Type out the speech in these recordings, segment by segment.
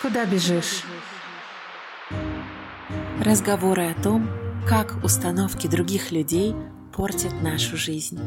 Куда бежишь? Разговоры о том, как установки других людей портят нашу жизнь.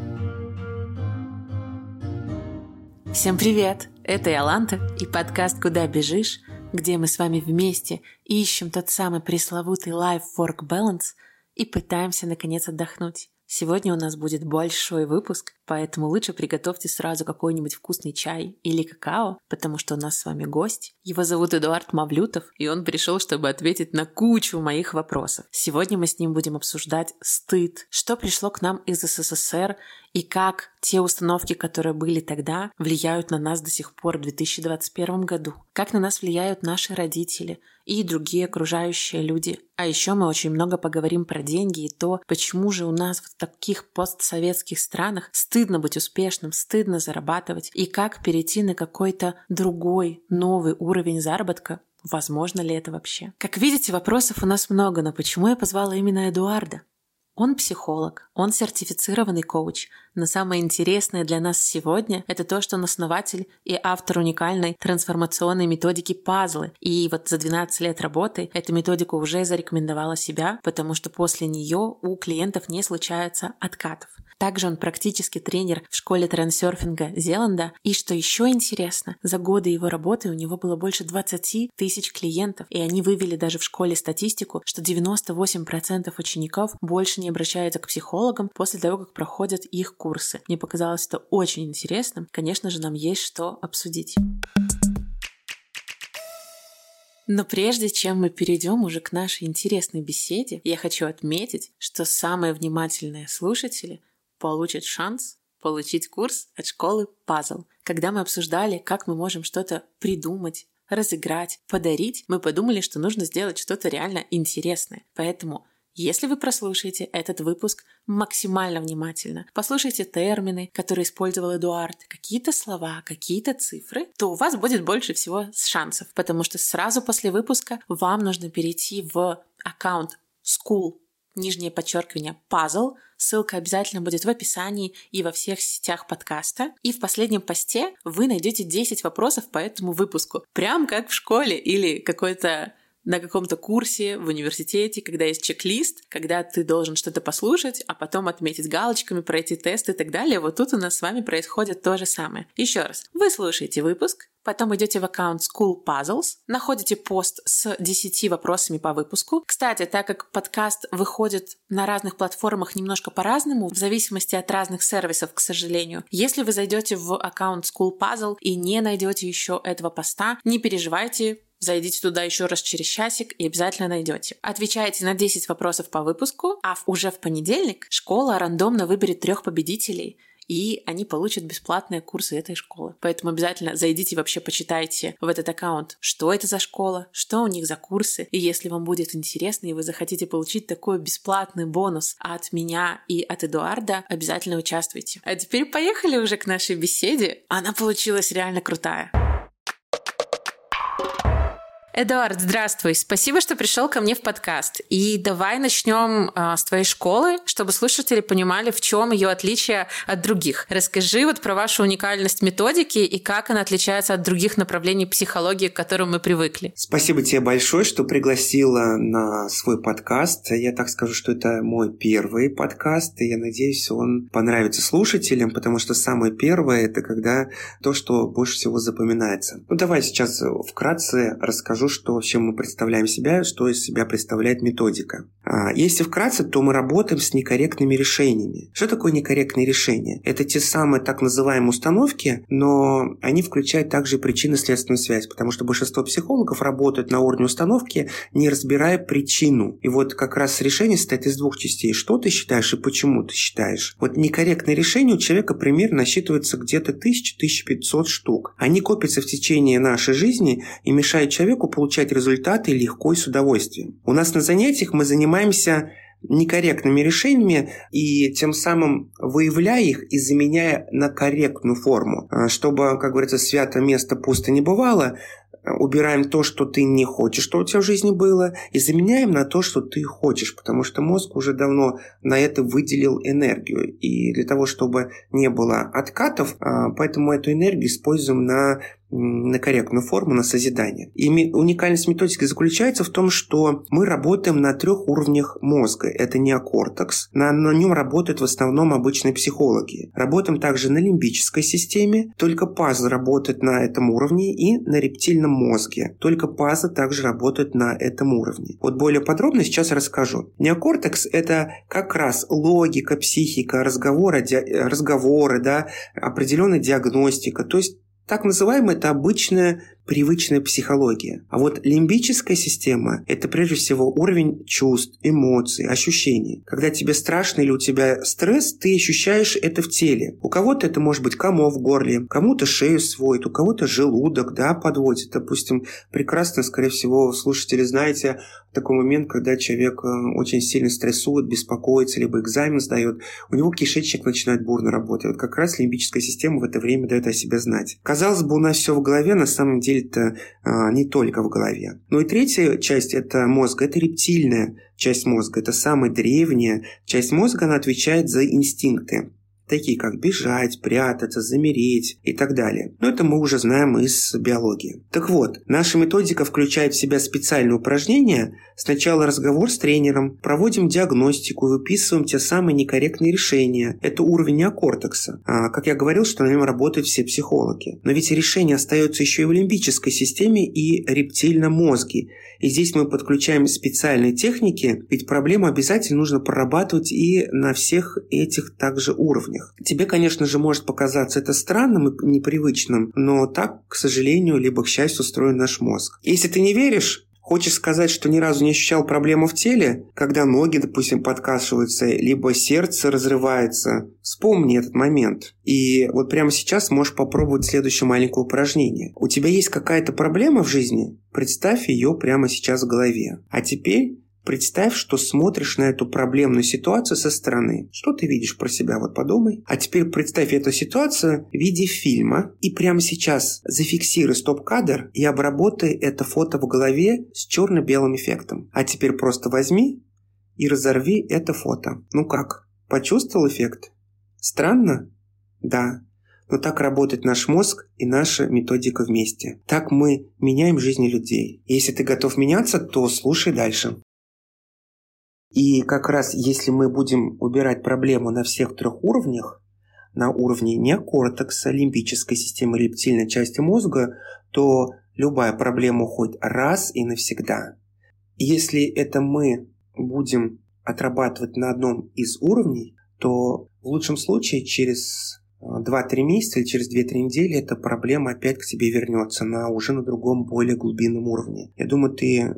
Всем привет! Это Яланта и подкаст «Куда бежишь?», где мы с вами вместе ищем тот самый пресловутый life-work balance и пытаемся наконец отдохнуть. Сегодня у нас будет большой выпуск, поэтому лучше приготовьте сразу какой-нибудь вкусный чай или какао, потому что у нас с вами гость. Его зовут Эдуард Мавлютов, и он пришел, чтобы ответить на кучу моих вопросов. Сегодня мы с ним будем обсуждать стыд, что пришло к нам из СССР и как те установки, которые были тогда, влияют на нас до сих пор в 2021 году. Как на нас влияют наши родители и другие окружающие люди. А еще мы очень много поговорим про деньги и то, почему же у нас в таких постсоветских странах стыдно быть успешным, стыдно зарабатывать, и как перейти на какой-то другой, новый уровень заработка, Возможно ли это вообще? Как видите, вопросов у нас много, но почему я позвала именно Эдуарда? Он психолог, он сертифицированный коуч. Но самое интересное для нас сегодня – это то, что он основатель и автор уникальной трансформационной методики пазлы. И вот за 12 лет работы эта методика уже зарекомендовала себя, потому что после нее у клиентов не случается откатов. Также он практически тренер в школе трансерфинга Зеланда. И что еще интересно, за годы его работы у него было больше 20 тысяч клиентов, и они вывели даже в школе статистику, что 98% учеников больше не обращаются к психологам после того, как проходят их курсы. Мне показалось это очень интересным. Конечно же, нам есть что обсудить. Но прежде чем мы перейдем уже к нашей интересной беседе, я хочу отметить, что самые внимательные слушатели получит шанс получить курс от школы Puzzle. Когда мы обсуждали, как мы можем что-то придумать, разыграть, подарить, мы подумали, что нужно сделать что-то реально интересное. Поэтому если вы прослушаете этот выпуск максимально внимательно, послушайте термины, которые использовал Эдуард, какие-то слова, какие-то цифры, то у вас будет больше всего шансов, потому что сразу после выпуска вам нужно перейти в аккаунт School нижнее подчеркивание puzzle. Ссылка обязательно будет в описании и во всех сетях подкаста. И в последнем посте вы найдете 10 вопросов по этому выпуску. Прям как в школе или какой-то на каком-то курсе в университете, когда есть чек-лист, когда ты должен что-то послушать, а потом отметить галочками, пройти тест и так далее. Вот тут у нас с вами происходит то же самое. Еще раз, вы слушаете выпуск, Потом идете в аккаунт School Puzzles, находите пост с 10 вопросами по выпуску. Кстати, так как подкаст выходит на разных платформах немножко по-разному, в зависимости от разных сервисов, к сожалению. Если вы зайдете в аккаунт School Puzzle и не найдете еще этого поста, не переживайте, Зайдите туда еще раз через часик и обязательно найдете. Отвечаете на 10 вопросов по выпуску, а уже в понедельник школа рандомно выберет трех победителей – и они получат бесплатные курсы этой школы. Поэтому обязательно зайдите вообще почитайте в этот аккаунт, что это за школа, что у них за курсы. И если вам будет интересно, и вы захотите получить такой бесплатный бонус от меня и от Эдуарда, обязательно участвуйте. А теперь поехали уже к нашей беседе. Она получилась реально крутая. Эдуард, здравствуй. Спасибо, что пришел ко мне в подкаст. И давай начнем а, с твоей школы, чтобы слушатели понимали, в чем ее отличие от других. Расскажи вот про вашу уникальность методики и как она отличается от других направлений психологии, к которым мы привыкли. Спасибо тебе большое, что пригласила на свой подкаст. Я так скажу, что это мой первый подкаст, и я надеюсь, он понравится слушателям, потому что самое первое – это когда то, что больше всего запоминается. Ну, давай сейчас вкратце расскажу расскажу, что, чем мы представляем себя, что из себя представляет методика. А, если вкратце, то мы работаем с некорректными решениями. Что такое некорректные решения? Это те самые так называемые установки, но они включают также причинно-следственную связь, потому что большинство психологов работают на уровне установки, не разбирая причину. И вот как раз решение состоит из двух частей. Что ты считаешь и почему ты считаешь? Вот некорректные решения у человека примерно насчитывается где-то 1000-1500 штук. Они копятся в течение нашей жизни и мешают человеку получать результаты легко и с удовольствием. У нас на занятиях мы занимаемся некорректными решениями и тем самым выявляя их и заменяя на корректную форму. А, чтобы, как говорится, свято место пусто не бывало, убираем то, что ты не хочешь, что у тебя в жизни было, и заменяем на то, что ты хочешь, потому что мозг уже давно на это выделил энергию. И для того, чтобы не было откатов, а, поэтому эту энергию используем на на корректную форму, на созидание. И уникальность методики заключается в том, что мы работаем на трех уровнях мозга. Это неокортекс. На, на нем работают в основном обычные психологи. Работаем также на лимбической системе. Только пазл работает на этом уровне и на рептильном мозге. Только пазл также работает на этом уровне. Вот более подробно сейчас расскажу. Неокортекс – это как раз логика, психика, разговоры, разговоры да, определенная диагностика. То есть так называемая это обычная привычная психология. А вот лимбическая система – это прежде всего уровень чувств, эмоций, ощущений. Когда тебе страшно или у тебя стресс, ты ощущаешь это в теле. У кого-то это может быть комов в горле, кому-то шею сводит, у кого-то желудок да, подводит. Допустим, прекрасно, скорее всего, слушатели знаете такой момент, когда человек э, очень сильно стрессует, беспокоится, либо экзамен сдает, у него кишечник начинает бурно работать. Вот как раз лимбическая система в это время дает о себе знать. Казалось бы, у нас все в голове, на самом деле это а, не только в голове. Ну и третья часть это мозг, это рептильная часть мозга, это самая древняя часть мозга, она отвечает за инстинкты такие как бежать, прятаться, замереть и так далее. Но это мы уже знаем из биологии. Так вот, наша методика включает в себя специальные упражнения. Сначала разговор с тренером, проводим диагностику выписываем те самые некорректные решения. Это уровень неокортекса. А, как я говорил, что на нем работают все психологи. Но ведь решение остается еще и в лимбической системе и рептильном мозге. И здесь мы подключаем специальные техники, ведь проблему обязательно нужно прорабатывать и на всех этих также уровнях. Тебе, конечно же, может показаться это странным и непривычным, но так, к сожалению, либо к счастью, устроен наш мозг. Если ты не веришь, Хочешь сказать, что ни разу не ощущал проблему в теле, когда ноги, допустим, подкашиваются, либо сердце разрывается? Вспомни этот момент. И вот прямо сейчас можешь попробовать следующее маленькое упражнение. У тебя есть какая-то проблема в жизни? Представь ее прямо сейчас в голове. А теперь Представь, что смотришь на эту проблемную ситуацию со стороны. Что ты видишь про себя? Вот подумай. А теперь представь эту ситуацию в виде фильма и прямо сейчас зафиксируй стоп-кадр и обработай это фото в голове с черно-белым эффектом. А теперь просто возьми и разорви это фото. Ну как? Почувствовал эффект? Странно? Да. Но так работает наш мозг и наша методика вместе. Так мы меняем жизни людей. Если ты готов меняться, то слушай дальше. И как раз если мы будем убирать проблему на всех трех уровнях, на уровне неокортекса, лимбической системы рептильной части мозга, то любая проблема уходит раз и навсегда. Если это мы будем отрабатывать на одном из уровней, то в лучшем случае через 2-3 месяца или через 2-3 недели эта проблема опять к тебе вернется на уже на другом, более глубинном уровне. Я думаю, ты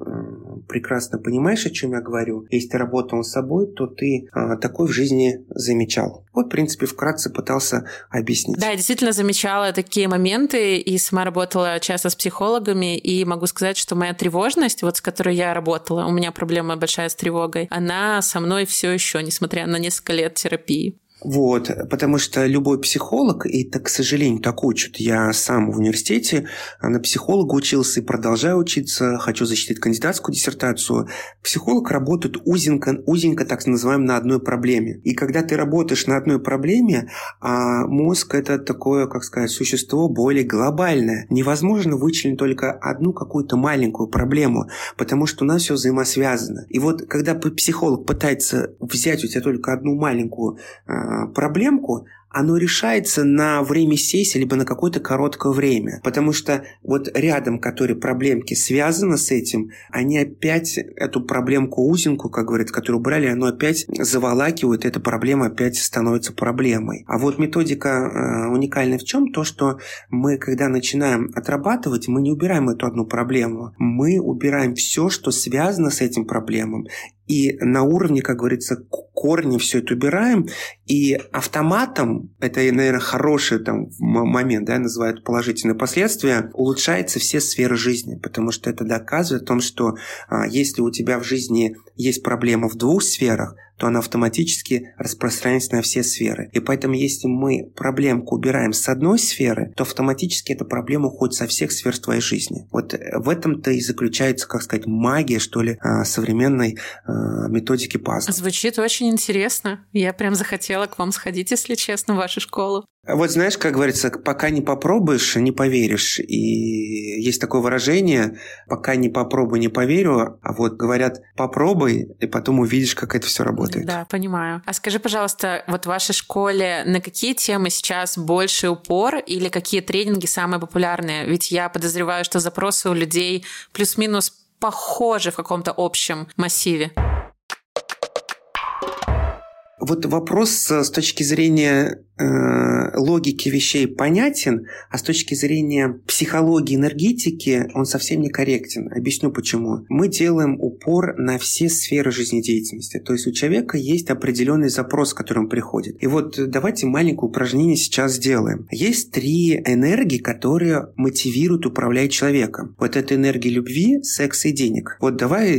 прекрасно понимаешь, о чем я говорю. Если ты работал с собой, то ты а, такой в жизни замечал. Вот, в принципе, вкратце пытался объяснить. Да, я действительно замечала такие моменты и сама работала часто с психологами, и могу сказать, что моя тревожность, вот с которой я работала, у меня проблема большая с тревогой, она со мной все еще, несмотря на несколько лет терапии. Вот, потому что любой психолог, и это, к сожалению, так учат. Я сам в университете на психолога учился и продолжаю учиться. Хочу защитить кандидатскую диссертацию. Психолог работает узенько, узенько так называем, на одной проблеме. И когда ты работаешь на одной проблеме, а мозг – это такое, как сказать, существо более глобальное. Невозможно вычленить только одну какую-то маленькую проблему, потому что у нас все взаимосвязано. И вот когда психолог пытается взять у тебя только одну маленькую а, проблемку, оно решается на время сессии, либо на какое-то короткое время. Потому что вот рядом, которые проблемки связаны с этим, они опять эту проблемку узенку, как говорят, которую убрали, оно опять заволакивает, эта проблема опять становится проблемой. А вот методика э, уникальна в чем? То, что мы, когда начинаем отрабатывать, мы не убираем эту одну проблему. Мы убираем все, что связано с этим проблемом. И на уровне, как говорится, корни все это убираем, и автоматом, это, наверное, хороший там момент, да, называют положительные последствия, улучшаются все сферы жизни, потому что это доказывает о том, что а, если у тебя в жизни есть проблема в двух сферах, то она автоматически распространяется на все сферы. И поэтому, если мы проблемку убираем с одной сферы, то автоматически эта проблема уходит со всех сфер твоей жизни. Вот в этом-то и заключается, как сказать, магия, что ли, а, современной а, методики пазла. Звучит очень интересно. Я прям захотела к вам сходить, если честно, в вашу школу. Вот знаешь, как говорится, пока не попробуешь, не поверишь. И есть такое выражение, пока не попробую, не поверю. А вот говорят, попробуй, и потом увидишь, как это все работает. Да, понимаю. А скажи, пожалуйста, вот в вашей школе на какие темы сейчас больше упор или какие тренинги самые популярные? Ведь я подозреваю, что запросы у людей плюс-минус похожи в каком-то общем массиве. Вот вопрос с точки зрения Э, логики вещей понятен, а с точки зрения психологии, энергетики он совсем не корректен. Объясню почему. Мы делаем упор на все сферы жизнедеятельности. То есть у человека есть определенный запрос, к которому приходит. И вот давайте маленькое упражнение сейчас сделаем. Есть три энергии, которые мотивируют управлять человеком. Вот это энергия любви, секса и денег. Вот давай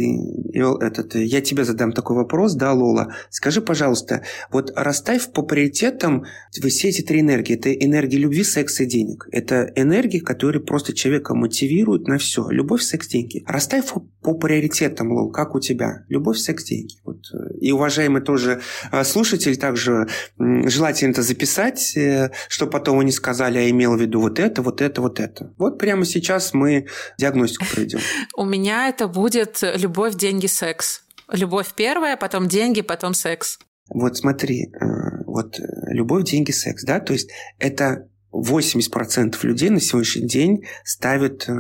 этот, я тебе задам такой вопрос, да, Лола. Скажи, пожалуйста, вот расставь по приоритетам все эти три энергии – это энергия любви, секса и денег. Это энергии, которые просто человека мотивируют на все. Любовь, секс, деньги. Расставь по приоритетам, Лол, как у тебя. Любовь, секс, деньги. Вот. И, уважаемый тоже э, слушатель, также желательно это записать, э, чтобы потом вы не сказали, а имел в виду вот это, вот это, вот это. Вот прямо сейчас мы диагностику проведем. У меня это будет любовь, деньги, секс. Любовь первая, потом деньги, потом секс. Вот смотри, э, вот любовь, деньги, секс, да, то есть это 80% людей на сегодняшний день ставят э,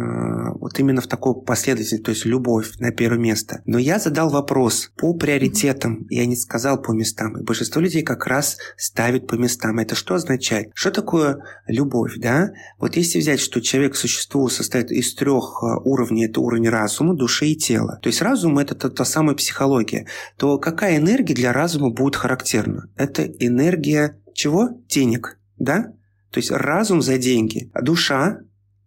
вот именно в такой последовательности, то есть любовь на первое место. Но я задал вопрос по приоритетам, я не сказал по местам. И большинство людей как раз ставят по местам. Это что означает? Что такое любовь, да? Вот если взять, что человек, существо состоит из трех э, уровней, это уровень разума, души и тела. То есть разум – это та, та самая психология. То какая энергия для разума будет характерна? Это энергия чего? Денег, да? То есть разум за деньги, а душа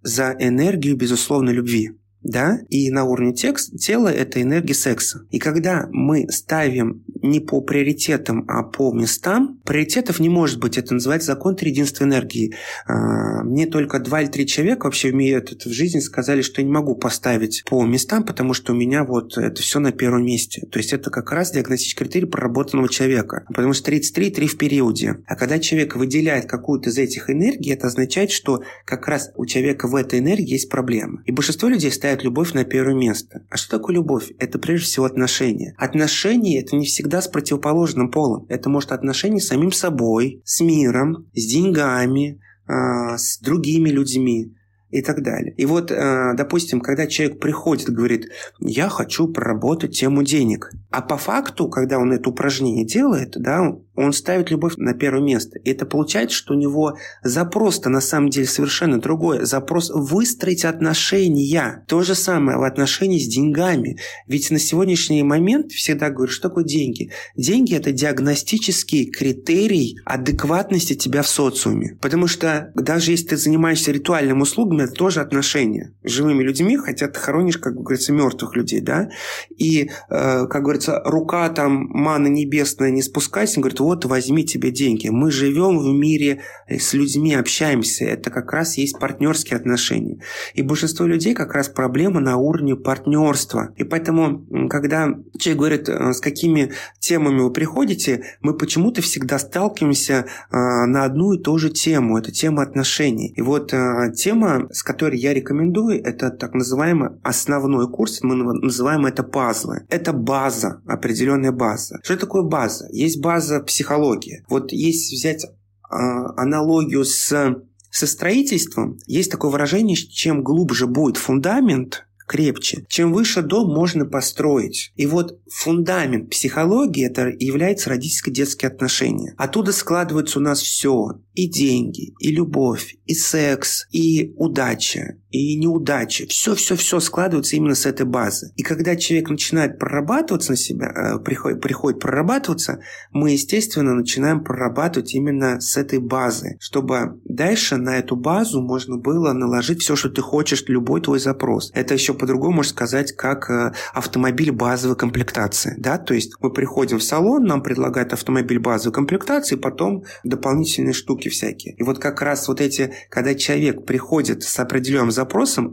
за энергию, безусловно, любви да, и на уровне текст, тела это энергия секса. И когда мы ставим не по приоритетам, а по местам, приоритетов не может быть. Это называется закон триединства энергии. А, мне только два или три человека вообще умеют это в жизни сказали, что я не могу поставить по местам, потому что у меня вот это все на первом месте. То есть это как раз диагностический критерий проработанного человека. Потому что 33 – 3 в периоде. А когда человек выделяет какую-то из этих энергий, это означает, что как раз у человека в этой энергии есть проблема. И большинство людей ставят ставят любовь на первое место. А что такое любовь? Это прежде всего отношения. Отношения – это не всегда с противоположным полом. Это может отношения с самим собой, с миром, с деньгами, а, с другими людьми и так далее. И вот, а, допустим, когда человек приходит и говорит, я хочу проработать тему денег, а по факту, когда он это упражнение делает, да, он ставит любовь на первое место. И это получается, что у него запрос-то на самом деле совершенно другой. Запрос выстроить отношения. То же самое в отношении с деньгами. Ведь на сегодняшний момент всегда говорю, что такое деньги? Деньги – это диагностический критерий адекватности тебя в социуме. Потому что даже если ты занимаешься ритуальными услугами, это тоже отношения. С живыми людьми, хотя ты хоронишь, как говорится, мертвых людей, да? И, э, как говорится, рука там маны небесная не спускайся, говорит, вот возьми тебе деньги. Мы живем в мире э, с людьми, общаемся. Это как раз есть партнерские отношения. И большинство людей как раз проблема на уровне партнерства. И поэтому, когда человек говорит, э, с какими темами вы приходите, мы почему-то всегда сталкиваемся э, на одну и ту же тему. Это тема отношений. И вот тема, с которой я рекомендую, это так называемый основной курс, мы называем это пазлы. Это база, определенная база. Что такое база? Есть база психология. Вот если взять а, аналогию с, со строительством, есть такое выражение, чем глубже будет фундамент, крепче. Чем выше дом можно построить. И вот фундамент психологии это является родительско-детские отношения. Оттуда складывается у нас все. И деньги, и любовь, и секс, и удача, и неудачи. Все-все-все складывается именно с этой базы. И когда человек начинает прорабатываться на себя, э, приходит, приходит прорабатываться, мы, естественно, начинаем прорабатывать именно с этой базы, чтобы дальше на эту базу можно было наложить все, что ты хочешь, любой твой запрос. Это еще по-другому можно сказать, как э, автомобиль базовой комплектации. Да? То есть мы приходим в салон, нам предлагают автомобиль базовой комплектации, потом дополнительные штуки всякие. И вот как раз вот эти, когда человек приходит с определенным запросом,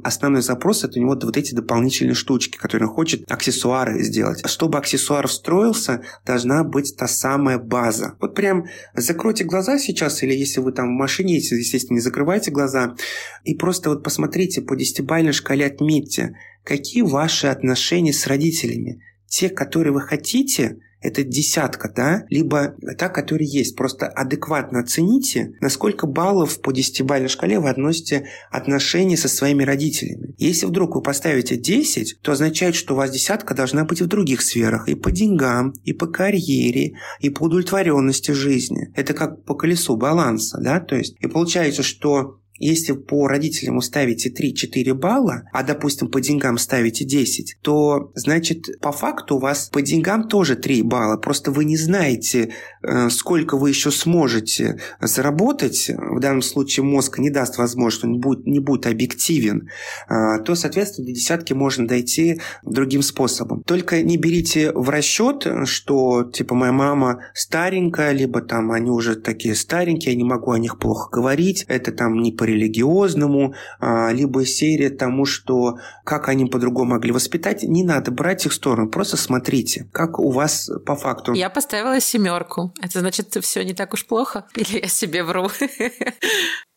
основной запрос это у него вот эти дополнительные штучки, которые он хочет аксессуары сделать. Чтобы аксессуар встроился, должна быть та самая база. Вот прям закройте глаза сейчас, или если вы там в машине, естественно, не закрывайте глаза, и просто вот посмотрите по десятибалльной шкале отметьте, какие ваши отношения с родителями. Те, которые вы хотите – это десятка, да, либо та, которая есть. Просто адекватно оцените, на сколько баллов по десятибалльной шкале вы относите отношения со своими родителями. Если вдруг вы поставите 10, то означает, что у вас десятка должна быть в других сферах. И по деньгам, и по карьере, и по удовлетворенности жизни. Это как по колесу баланса, да, то есть. И получается, что если по родителям ставите 3-4 балла, а, допустим, по деньгам ставите 10, то, значит, по факту у вас по деньгам тоже 3 балла. Просто вы не знаете, э, сколько вы еще сможете заработать. В данном случае мозг не даст возможность, он будет, не будет объективен. А, то, соответственно, до десятки можно дойти другим способом. Только не берите в расчет, что, типа, моя мама старенькая, либо там они уже такие старенькие, я не могу о них плохо говорить, это там не по религиозному, а, либо серия тому, что как они по-другому могли воспитать. Не надо брать их в сторону, просто смотрите, как у вас по факту. Я поставила семерку. Это значит, все не так уж плохо? Или я себе вру?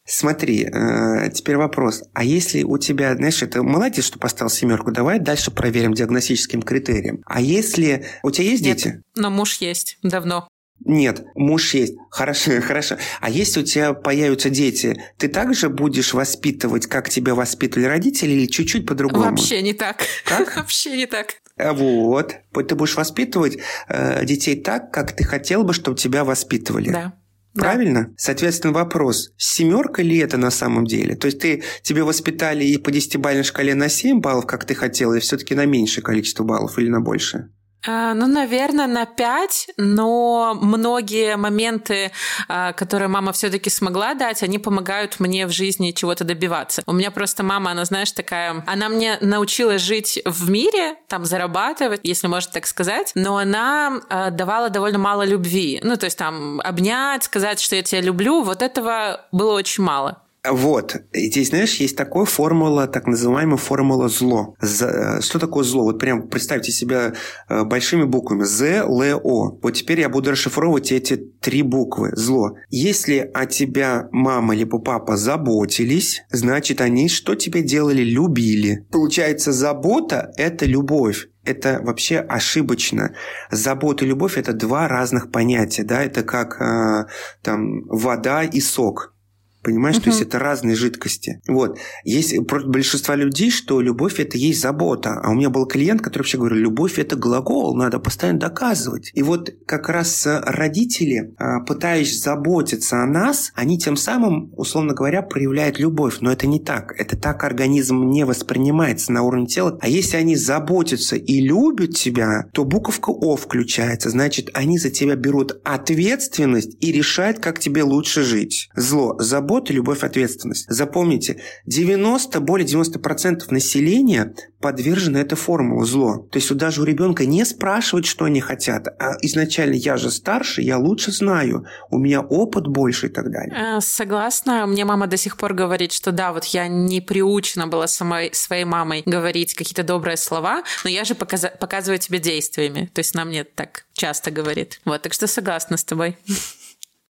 Смотри, э, теперь вопрос. А если у тебя, знаешь, это молодец, что поставил семерку, давай дальше проверим диагностическим критерием. А если у тебя есть Нет, дети? но муж есть давно. Нет, муж есть. Хорошо, хорошо. А если у тебя появятся дети, ты также будешь воспитывать, как тебя воспитывали родители, или чуть-чуть по-другому? Вообще не так. Как? Вообще не так. А вот. Ты будешь воспитывать э, детей так, как ты хотел бы, чтобы тебя воспитывали. Да. Правильно? Да. Соответственно, вопрос, семерка ли это на самом деле? То есть ты, тебе воспитали и по десятибалльной шкале на 7 баллов, как ты хотел, или все-таки на меньшее количество баллов или на большее? А, ну, наверное, на 5, но многие моменты, а, которые мама все-таки смогла дать, они помогают мне в жизни чего-то добиваться. У меня просто мама, она, знаешь, такая... Она мне научила жить в мире, там, зарабатывать, если можно так сказать, но она а, давала довольно мало любви. Ну, то есть там обнять, сказать, что я тебя люблю, вот этого было очень мало. Вот. И здесь, знаешь, есть такая формула, так называемая формула зло. З, что такое зло? Вот прям представьте себя э, большими буквами. З, Л, О. Вот теперь я буду расшифровывать эти три буквы. Зло. Если о тебя мама либо папа заботились, значит, они что тебе делали? Любили. Получается, забота – это любовь это вообще ошибочно. Забота и любовь – это два разных понятия. Да? Это как э, там, вода и сок. Понимаешь, uh-huh. то есть это разные жидкости. Вот. Есть большинство людей, что любовь это есть забота. А у меня был клиент, который вообще говорил, любовь это глагол, надо постоянно доказывать. И вот как раз родители, а, пытаясь заботиться о нас, они тем самым, условно говоря, проявляют любовь. Но это не так. Это так организм не воспринимается на уровне тела. А если они заботятся и любят тебя, то буковка О включается. Значит, они за тебя берут ответственность и решают, как тебе лучше жить. Зло. Забота забота, любовь, ответственность. Запомните, 90, более 90% населения подвержено этой формуле зло. То есть вот даже у ребенка не спрашивать, что они хотят, а изначально я же старше, я лучше знаю, у меня опыт больше и так далее. Э, согласна. Мне мама до сих пор говорит, что да, вот я не приучена была самой, своей мамой говорить какие-то добрые слова, но я же показ, показываю тебе действиями. То есть она мне так часто говорит. Вот, так что согласна с тобой.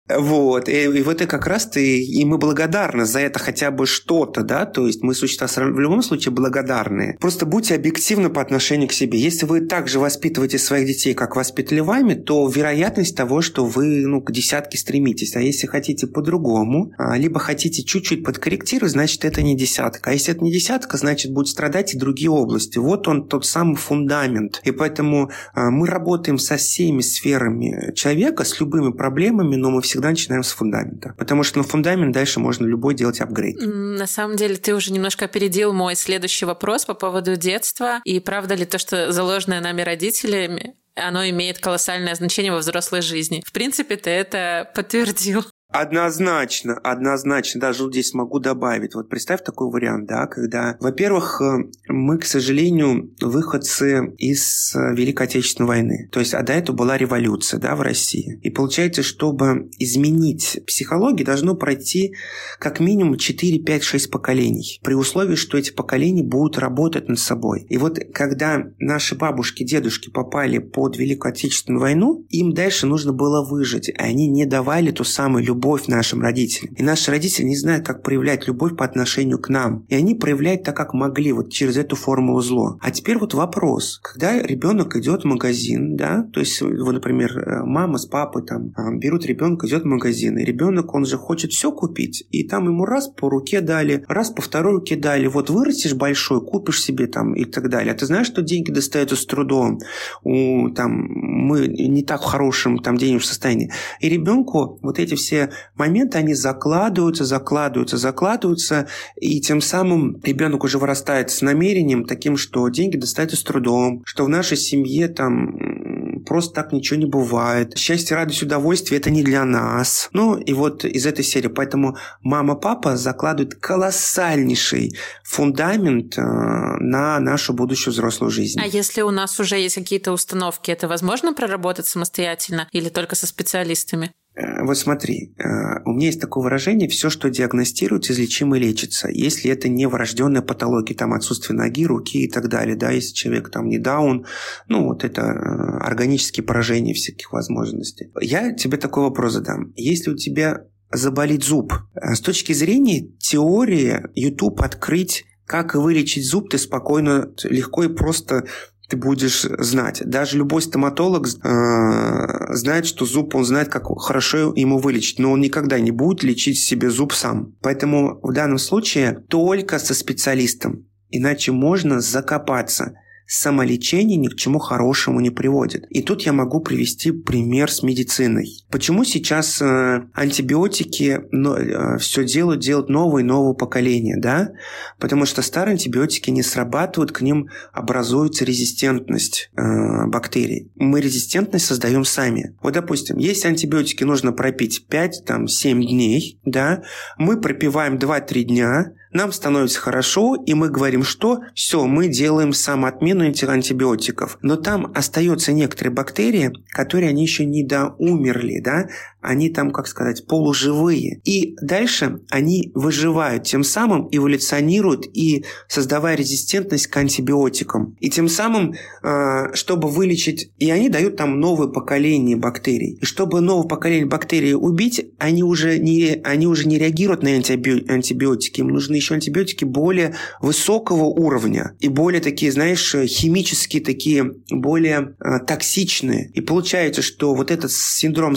Вот, и, и вот и как раз ты, и мы благодарны за это хотя бы что-то, да, то есть мы существа в любом случае благодарны. Просто будьте объективны по отношению к себе. Если вы также воспитываете своих детей, как воспитали вами, то вероятность того, что вы, ну, к десятке стремитесь. А если хотите по-другому, а, либо хотите чуть-чуть подкорректировать, значит, это не десятка. А если это не десятка, значит, будут страдать и другие области. Вот он, тот самый фундамент. И поэтому а, мы работаем со всеми сферами человека, с любыми проблемами, но мы все всегда начинаем с фундамента. Потому что на фундамент дальше можно любой делать апгрейд. На самом деле ты уже немножко опередил мой следующий вопрос по поводу детства. И правда ли то, что заложенное нами родителями оно имеет колоссальное значение во взрослой жизни. В принципе, ты это подтвердил. Однозначно, однозначно, даже здесь могу добавить. Вот представь такой вариант, да, когда, во-первых, э, мы, к сожалению, выходцы из э, Великой Отечественной войны. То есть, а до этого была революция, да, в России. И получается, чтобы изменить психологию, должно пройти как минимум 4, 5, 6 поколений. При условии, что эти поколения будут работать над собой. И вот когда наши бабушки, дедушки попали под Великую Отечественную войну, им дальше нужно было выжить. И они не давали ту самую любовь любовь нашим родителям. И наши родители не знают, как проявлять любовь по отношению к нам. И они проявляют так, как могли, вот через эту формулу зло. А теперь вот вопрос. Когда ребенок идет в магазин, да, то есть, вот, например, э, мама с папой там а, берут ребенка, идет в магазин, и ребенок, он же хочет все купить, и там ему раз по руке дали, раз по второй руке дали, вот вырастешь большой, купишь себе там и так далее. А ты знаешь, что деньги достаются с трудом, у, там, мы не так в хорошем там денежном состоянии. И ребенку вот эти все моменты, они закладываются, закладываются, закладываются, и тем самым ребенок уже вырастает с намерением таким, что деньги достаются с трудом, что в нашей семье там просто так ничего не бывает. Счастье, радость, удовольствие – это не для нас. Ну, и вот из этой серии. Поэтому мама-папа закладывают колоссальнейший фундамент э, на нашу будущую взрослую жизнь. А если у нас уже есть какие-то установки, это возможно проработать самостоятельно или только со специалистами? Э, вот смотри, э, у меня есть такое выражение, все, что диагностируется, излечимо и лечится. Если это не врожденная патология, там отсутствие ноги, руки и так далее, да, если человек там не даун, ну вот это э, органические поражения всяких возможностей. Я тебе такой вопрос задам. Если у тебя заболит зуб, с точки зрения теории YouTube открыть как вылечить зуб, ты спокойно, легко и просто ты будешь знать. Даже любой стоматолог э, знает, что зуб, он знает, как хорошо ему вылечить, но он никогда не будет лечить себе зуб сам. Поэтому в данном случае только со специалистом. Иначе можно закопаться самолечение ни к чему хорошему не приводит. И тут я могу привести пример с медициной. Почему сейчас э, антибиотики э, все делают, делают новые и новые поколения, да? Потому что старые антибиотики не срабатывают, к ним образуется резистентность э, бактерий. Мы резистентность создаем сами. Вот, допустим, если антибиотики нужно пропить 5-7 дней, да, мы пропиваем 2-3 дня, нам становится хорошо, и мы говорим, что все, мы делаем самоотмену антибиотиков. Но там остаются некоторые бактерии, которые они еще не доумерли, да, они там, как сказать, полуживые. И дальше они выживают, тем самым эволюционируют и создавая резистентность к антибиотикам. И тем самым, а, чтобы вылечить, и они дают там новое поколение бактерий. И чтобы новое поколение бактерий убить, они уже не, они уже не реагируют на антибиотики. Им нужны еще антибиотики более высокого уровня и более такие, знаешь, химические такие, более э, токсичные. И получается, что вот этот синдром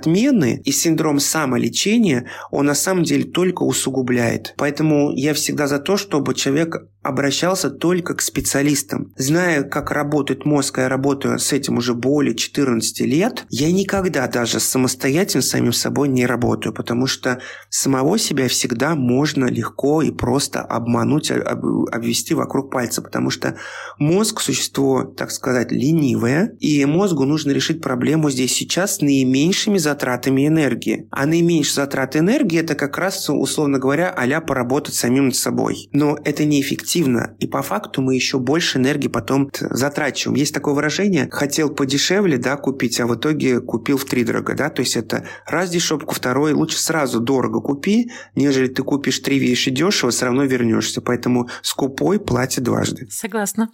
самоотмены и синдром самолечения, он на самом деле только усугубляет. Поэтому я всегда за то, чтобы человек обращался только к специалистам. Зная, как работает мозг, я работаю с этим уже более 14 лет, я никогда даже самостоятельно самим собой не работаю, потому что самого себя всегда можно легко и просто обмануть, обвести вокруг пальца, потому что мозг – существо, так сказать, ленивое, и мозгу нужно решить проблему здесь сейчас с наименьшими затратами энергии. А наименьшие затраты энергии – это как раз, условно говоря, а поработать самим над собой. Но это неэффективно эффективно, и по факту мы еще больше энергии потом затрачиваем. Есть такое выражение, хотел подешевле, да, купить, а в итоге купил в три дорого, да, то есть это раз дешевку, второй, лучше сразу дорого купи, нежели ты купишь три вещи дешево, все равно вернешься, поэтому скупой платит дважды. Согласна.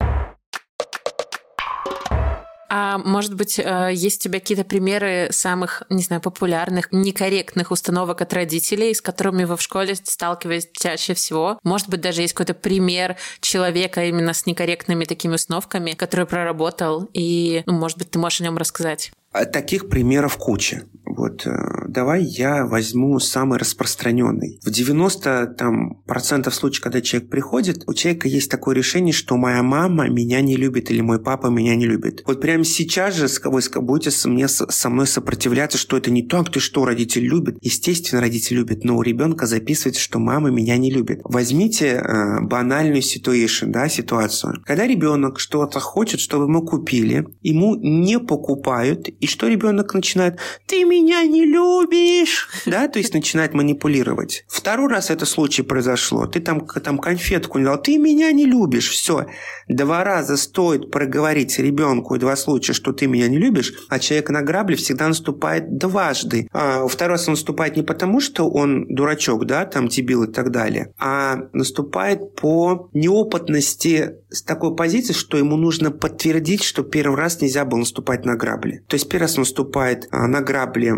А может быть, э, есть у тебя какие-то примеры самых, не знаю, популярных, некорректных установок от родителей, с которыми вы в школе сталкиваетесь чаще всего? Может быть, даже есть какой-то пример человека именно с некорректными такими установками, который проработал, и, ну, может быть, ты можешь о нем рассказать? А таких примеров куча. Вот, э, давай я возьму самый распространенный. В 90 там, процентов случаев, когда человек приходит, у человека есть такое решение, что моя мама меня не любит или мой папа меня не любит. Вот прямо сейчас же вы будете со, мне, со мной сопротивляться, что это не так, ты что, родитель любит? Естественно, родитель любит, но у ребенка записывается, что мама меня не любит. Возьмите э, банальную ситуацию, да, ситуацию. Когда ребенок что-то хочет, чтобы ему купили, ему не покупают, и что ребенок начинает? Ты меня не любишь! Да, то есть начинает манипулировать. Второй раз это случай произошло. Ты там, там конфетку не дал, ты меня не любишь. Все. Два раза стоит проговорить ребенку два случая, что ты меня не любишь, а человек на грабли всегда наступает дважды. А второй раз он наступает не потому, что он дурачок, да, там дебил и так далее, а наступает по неопытности с такой позиции, что ему нужно подтвердить, что первый раз нельзя было наступать на грабли. То есть первый раз наступает а, на грабли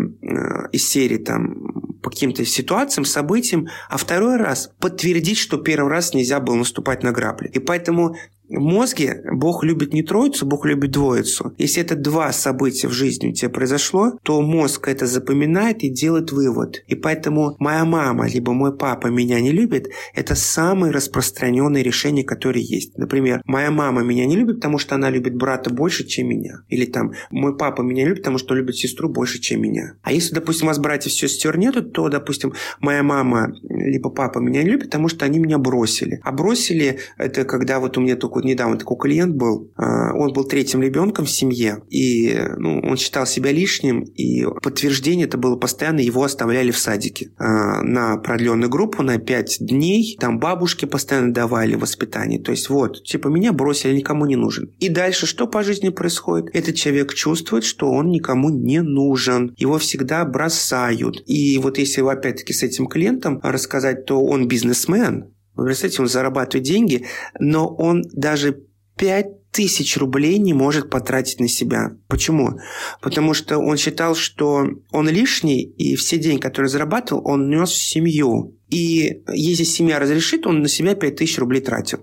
из серии там по каким-то ситуациям, событиям, а второй раз подтвердить, что первый раз нельзя было наступать на грабли. И поэтому в мозге Бог любит не троицу, Бог любит двоицу. Если это два события в жизни у тебя произошло, то мозг это запоминает и делает вывод. И поэтому моя мама либо мой папа меня не любит, это самое распространенное решение, которое есть. Например, моя мама меня не любит, потому что она любит брата больше, чем меня. Или там, мой папа меня любит, потому что он любит сестру больше, чем меня. А если, допустим, у вас братьев сестер нету, то, допустим, моя мама либо папа меня не любит, потому что они меня бросили. А бросили это когда вот у меня только вот недавно такой клиент был, а, он был третьим ребенком в семье, и ну, он считал себя лишним, и подтверждение это было постоянно, его оставляли в садике а, на продленную группу на 5 дней, там бабушки постоянно давали воспитание, то есть вот, типа меня бросили, никому не нужен. И дальше что по жизни происходит? Этот человек чувствует, что он никому не нужен, его всегда бросают. И вот если опять-таки с этим клиентом рассказать, то он бизнесмен, вы представляете, он зарабатывает деньги, но он даже 5 тысяч рублей не может потратить на себя. Почему? Потому что он считал, что он лишний, и все деньги, которые зарабатывал, он нес в семью. И если семья разрешит, он на себя 5 тысяч рублей тратил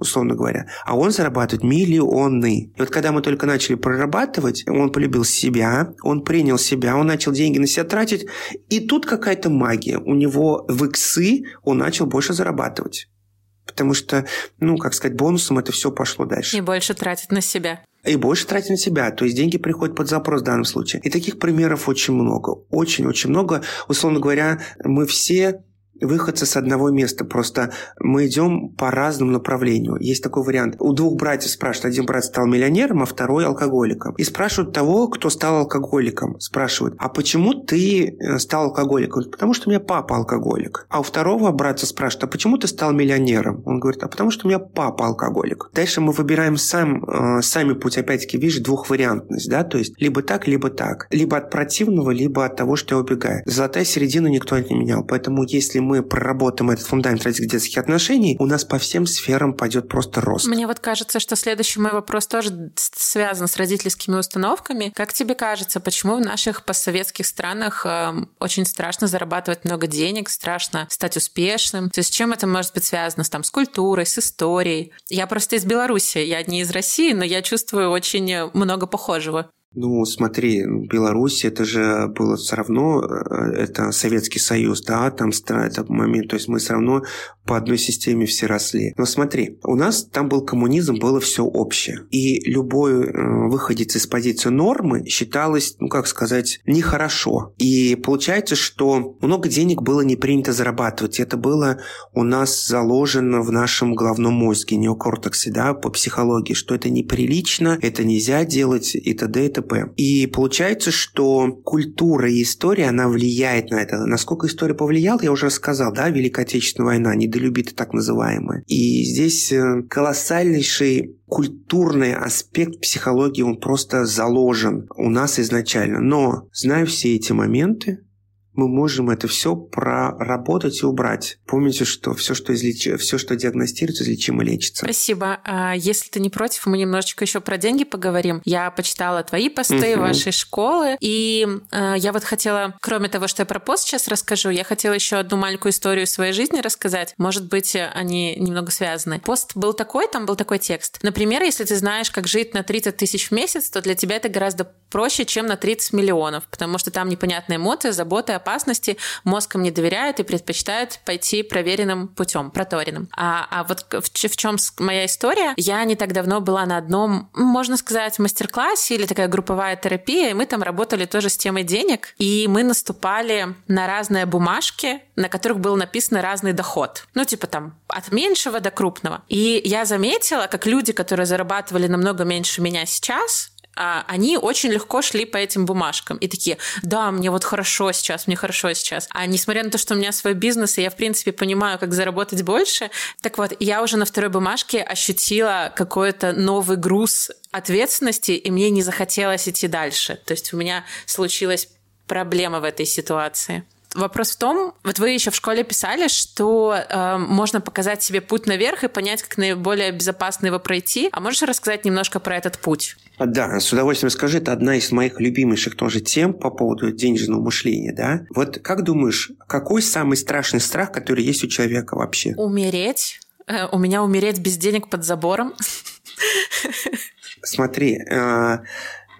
условно говоря, а он зарабатывает миллионы. И вот когда мы только начали прорабатывать, он полюбил себя, он принял себя, он начал деньги на себя тратить, и тут какая-то магия. У него в иксы он начал больше зарабатывать. Потому что, ну, как сказать, бонусом это все пошло дальше. И больше тратить на себя. И больше тратить на себя. То есть деньги приходят под запрос в данном случае. И таких примеров очень много. Очень-очень много. Условно говоря, мы все выходцы с одного места. Просто мы идем по разному направлению. Есть такой вариант. У двух братьев спрашивают. Один брат стал миллионером, а второй алкоголиком. И спрашивают того, кто стал алкоголиком. Спрашивают, а почему ты э, стал алкоголиком? Потому что у меня папа алкоголик. А у второго брата спрашивают, а почему ты стал миллионером? Он говорит, а потому что у меня папа алкоголик. Дальше мы выбираем сам, э, сами путь. Опять-таки, видишь, двухвариантность. Да? То есть, либо так, либо так. Либо от противного, либо от того, что я убегаю. Золотая середина никто не менял. Поэтому, если мы проработаем этот фундамент родительских отношений, у нас по всем сферам пойдет просто рост. Мне вот кажется, что следующий мой вопрос тоже связан с родительскими установками. Как тебе кажется, почему в наших постсоветских странах э, очень страшно зарабатывать много денег, страшно стать успешным? То есть с чем это может быть связано? С, там, с культурой, с историей? Я просто из Беларуси, я не из России, но я чувствую очень много похожего. Ну, смотри, Беларусь, это же было все равно, э, это Советский Союз, да, там это момент, то есть мы все равно по одной системе все росли. Но смотри, у нас там был коммунизм, было все общее. И любой э, выходец из позиции нормы считалось, ну, как сказать, нехорошо. И получается, что много денег было не принято зарабатывать. Это было у нас заложено в нашем головном мозге, неокортексе, да, по психологии, что это неприлично, это нельзя делать и т.д. и т.п т.п. И получается, что культура и история, она влияет на это. Насколько история повлияла, я уже рассказал, да, Великая Отечественная война, недолюбитая так называемая. И здесь э, колоссальнейший культурный аспект психологии, он просто заложен у нас изначально. Но, зная все эти моменты, мы можем это все проработать и убрать. Помните, что все, что, излеч... все, что диагностируется, излечимо лечится. Спасибо. А если ты не против, мы немножечко еще про деньги поговорим. Я почитала твои посты угу. вашей школы, и э, я вот хотела, кроме того, что я про пост сейчас расскажу, я хотела еще одну маленькую историю своей жизни рассказать. Может быть, они немного связаны. Пост был такой, там был такой текст. Например, если ты знаешь, как жить на 30 тысяч в месяц, то для тебя это гораздо проще, чем на 30 миллионов, потому что там непонятная эмоция, забота, опасности, мозг им не доверяет и предпочитает пойти проверенным путем, проторенным. А, а вот в, в чем моя история? Я не так давно была на одном, можно сказать, мастер-классе или такая групповая терапия, и мы там работали тоже с темой денег, и мы наступали на разные бумажки, на которых был написан разный доход. Ну, типа там от меньшего до крупного. И я заметила, как люди, которые зарабатывали намного меньше меня сейчас, они очень легко шли по этим бумажкам и такие, да, мне вот хорошо сейчас, мне хорошо сейчас. А несмотря на то, что у меня свой бизнес, и я, в принципе, понимаю, как заработать больше, так вот, я уже на второй бумажке ощутила какой-то новый груз ответственности, и мне не захотелось идти дальше. То есть у меня случилась проблема в этой ситуации. Вопрос в том, вот вы еще в школе писали, что э, можно показать себе путь наверх и понять, как наиболее безопасно его пройти. А можешь рассказать немножко про этот путь? Да, с удовольствием скажи, это одна из моих любимейших тоже тем по поводу денежного мышления, да? Вот как думаешь, какой самый страшный страх, который есть у человека вообще? Умереть. Э, у меня умереть без денег под забором. Смотри, э,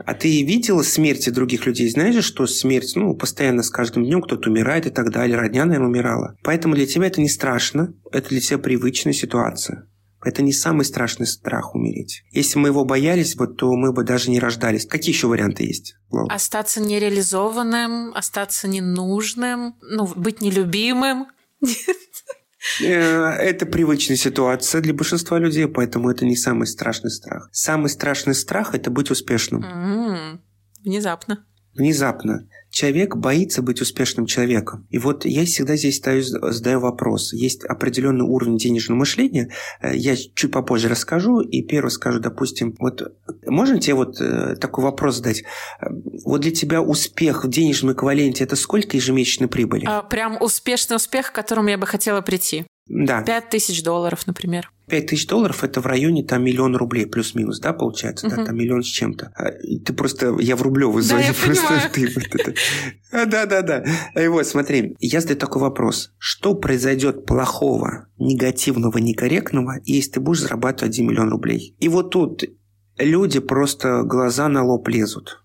а ты видела смерти других людей? Знаешь, что смерть, ну, постоянно с каждым днем кто-то умирает и так далее. Родня, наверное, умирала. Поэтому для тебя это не страшно. Это для тебя привычная ситуация. Это не самый страшный страх умереть. Если мы его боялись бы, то мы бы даже не рождались. Какие еще варианты есть? Лол? Остаться нереализованным, остаться ненужным, ну, быть нелюбимым. Э, это привычная ситуация для большинства людей, поэтому это не самый страшный страх. Самый страшный страх – это быть успешным. Внезапно. Внезапно человек боится быть успешным человеком. И вот я всегда здесь ставлю, задаю вопрос. Есть определенный уровень денежного мышления. Э, я чуть попозже расскажу. И первый скажу, допустим, вот можно тебе вот э, такой вопрос задать? Вот для тебя успех в денежном эквиваленте – это сколько ежемесячной прибыли? А, прям успешный успех, к которому я бы хотела прийти. Да. Пять тысяч долларов, например. 5 тысяч долларов – это в районе там миллион рублей плюс-минус, да, получается? Угу. Да, там миллион с чем-то. А, ты просто, я в рублевой зоне. Да, просто понимаю. ты вот это. Да, да, да. И вот, смотри, я задаю такой вопрос. Что произойдет плохого, негативного, некорректного, если ты будешь зарабатывать 1 миллион рублей? И вот тут люди просто глаза на лоб лезут.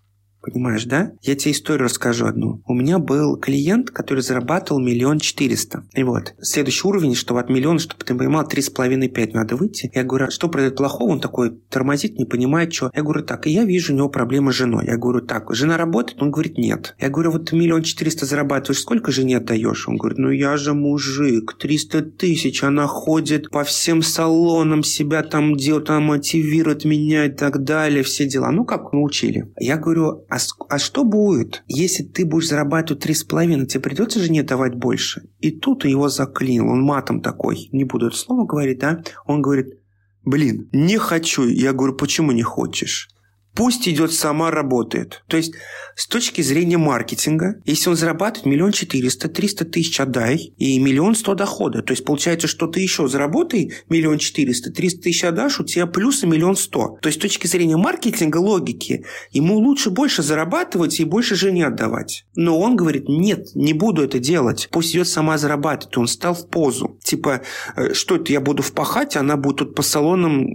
Понимаешь, да? Я тебе историю расскажу одну. У меня был клиент, который зарабатывал миллион четыреста. И вот, следующий уровень, что от миллиона, чтобы ты понимал, три с половиной, пять надо выйти. Я говорю, «А что произойдет плохого? Он такой тормозит, не понимает, что. Я говорю, так, и я вижу у него проблемы с женой. Я говорю, так, жена работает? Он говорит, нет. Я говорю, вот ты миллион четыреста зарабатываешь, сколько жене отдаешь? Он говорит, ну я же мужик, триста тысяч, она ходит по всем салонам, себя там делает, она мотивирует меня и так далее, все дела. Ну, как научили. Я говорю, а, а что будет, если ты будешь зарабатывать три с половиной, тебе придется жене давать больше? И тут его заклинил, он матом такой, не буду это слово говорить, да? Он говорит, блин, не хочу. Я говорю, почему не хочешь? Пусть идет сама работает. То есть с точки зрения маркетинга, если он зарабатывает миллион четыреста, триста тысяч отдай и миллион сто дохода. То есть получается, что ты еще заработай миллион четыреста, триста тысяч отдашь, у тебя плюс миллион сто. То есть с точки зрения маркетинга, логики, ему лучше больше зарабатывать и больше жене отдавать. Но он говорит, нет, не буду это делать. Пусть идет сама зарабатывать. Он стал в позу. Типа, «Э, что это я буду впахать, она будет тут по салонам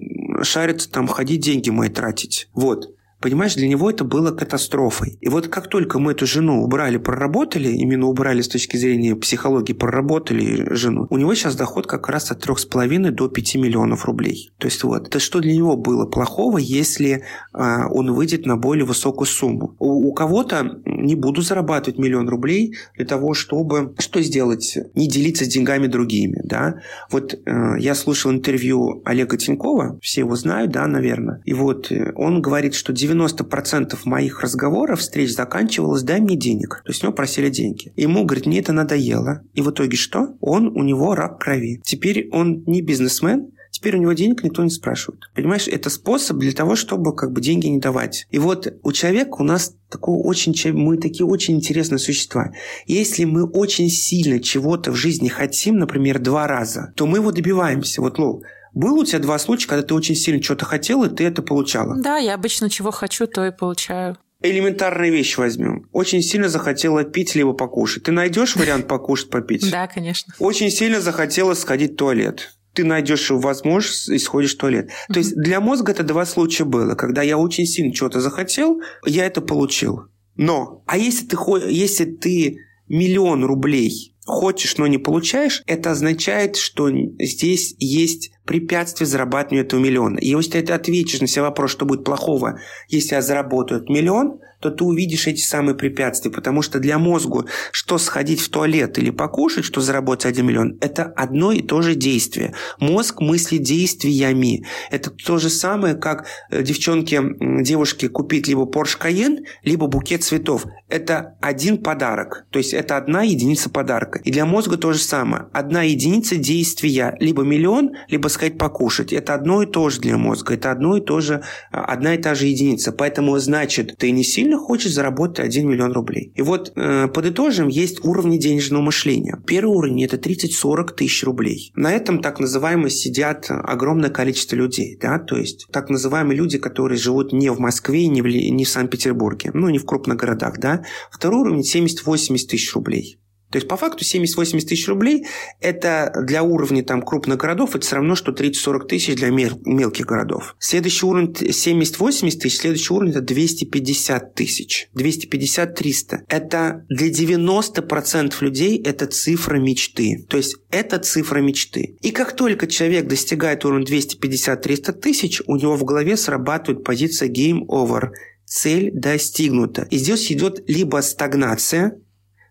шариться, там ходить, деньги мои тратить. Вот. Понимаешь, для него это было катастрофой. И вот как только мы эту жену убрали, проработали, именно убрали с точки зрения психологии, проработали жену, у него сейчас доход как раз от 3,5 до 5 миллионов рублей. То есть вот, это что для него было плохого, если а, он выйдет на более высокую сумму. У, у кого-то не буду зарабатывать миллион рублей для того, чтобы что сделать? Не делиться деньгами другими, да? Вот э, я слушал интервью Олега Тинькова, все его знают, да, наверное, и вот э, он говорит, что 90 90% моих разговоров, встреч заканчивалось «дай мне денег». То есть у него просили деньги. Ему, говорит, мне это надоело. И в итоге что? Он, у него рак крови. Теперь он не бизнесмен, теперь у него денег никто не спрашивает. Понимаешь, это способ для того, чтобы как бы деньги не давать. И вот у человека у нас такое очень, мы такие очень интересные существа. Если мы очень сильно чего-то в жизни хотим, например, два раза, то мы его добиваемся. Вот, Лол, было у тебя два случая, когда ты очень сильно что-то хотел, и ты это получала? Да, я обычно чего хочу, то и получаю. Элементарные вещи возьмем. Очень сильно захотела пить либо покушать. Ты найдешь вариант покушать, попить? Да, конечно. Очень сильно захотела сходить в туалет ты найдешь возможность и сходишь в туалет. Mm-hmm. То есть для мозга это два случая было. Когда я очень сильно чего-то захотел, я это получил. Но, а если ты, если ты миллион рублей хочешь, но не получаешь, это означает, что здесь есть препятствие зарабатыванию этого миллиона. И если ты ответишь на себе вопрос, что будет плохого, если я заработаю этот миллион, то ты увидишь эти самые препятствия. Потому что для мозга, что сходить в туалет или покушать, что заработать 1 миллион, это одно и то же действие. Мозг мыслит действиями. Это то же самое, как э, девчонке, девушке купить либо Porsche Cayenne, либо букет цветов. Это один подарок. То есть это одна единица подарка. И для мозга то же самое. Одна единица действия. Либо миллион, либо сказать покушать. Это одно и то же для мозга. Это одно и то же, а, одна и та же единица. Поэтому, значит, ты не сильно хочешь заработать 1 миллион рублей. И вот э, подытожим, есть уровни денежного мышления. Первый уровень – это 30-40 тысяч рублей. На этом так называемо сидят огромное количество людей. Да? То есть так называемые люди, которые живут не в Москве, не в, не в Санкт-Петербурге, ну, не в крупных городах. Да? Второй уровень – 70-80 тысяч рублей. То есть, по факту, 70-80 тысяч рублей – это для уровня там, крупных городов, это все равно, что 30-40 тысяч для мел- мелких городов. Следующий уровень – 70-80 тысяч, следующий уровень – это 250 тысяч. 250-300. Это для 90% людей это цифра мечты. То есть, это цифра мечты. И как только человек достигает уровня 250-300 тысяч, у него в голове срабатывает позиция game over – цель достигнута. И здесь идет либо стагнация,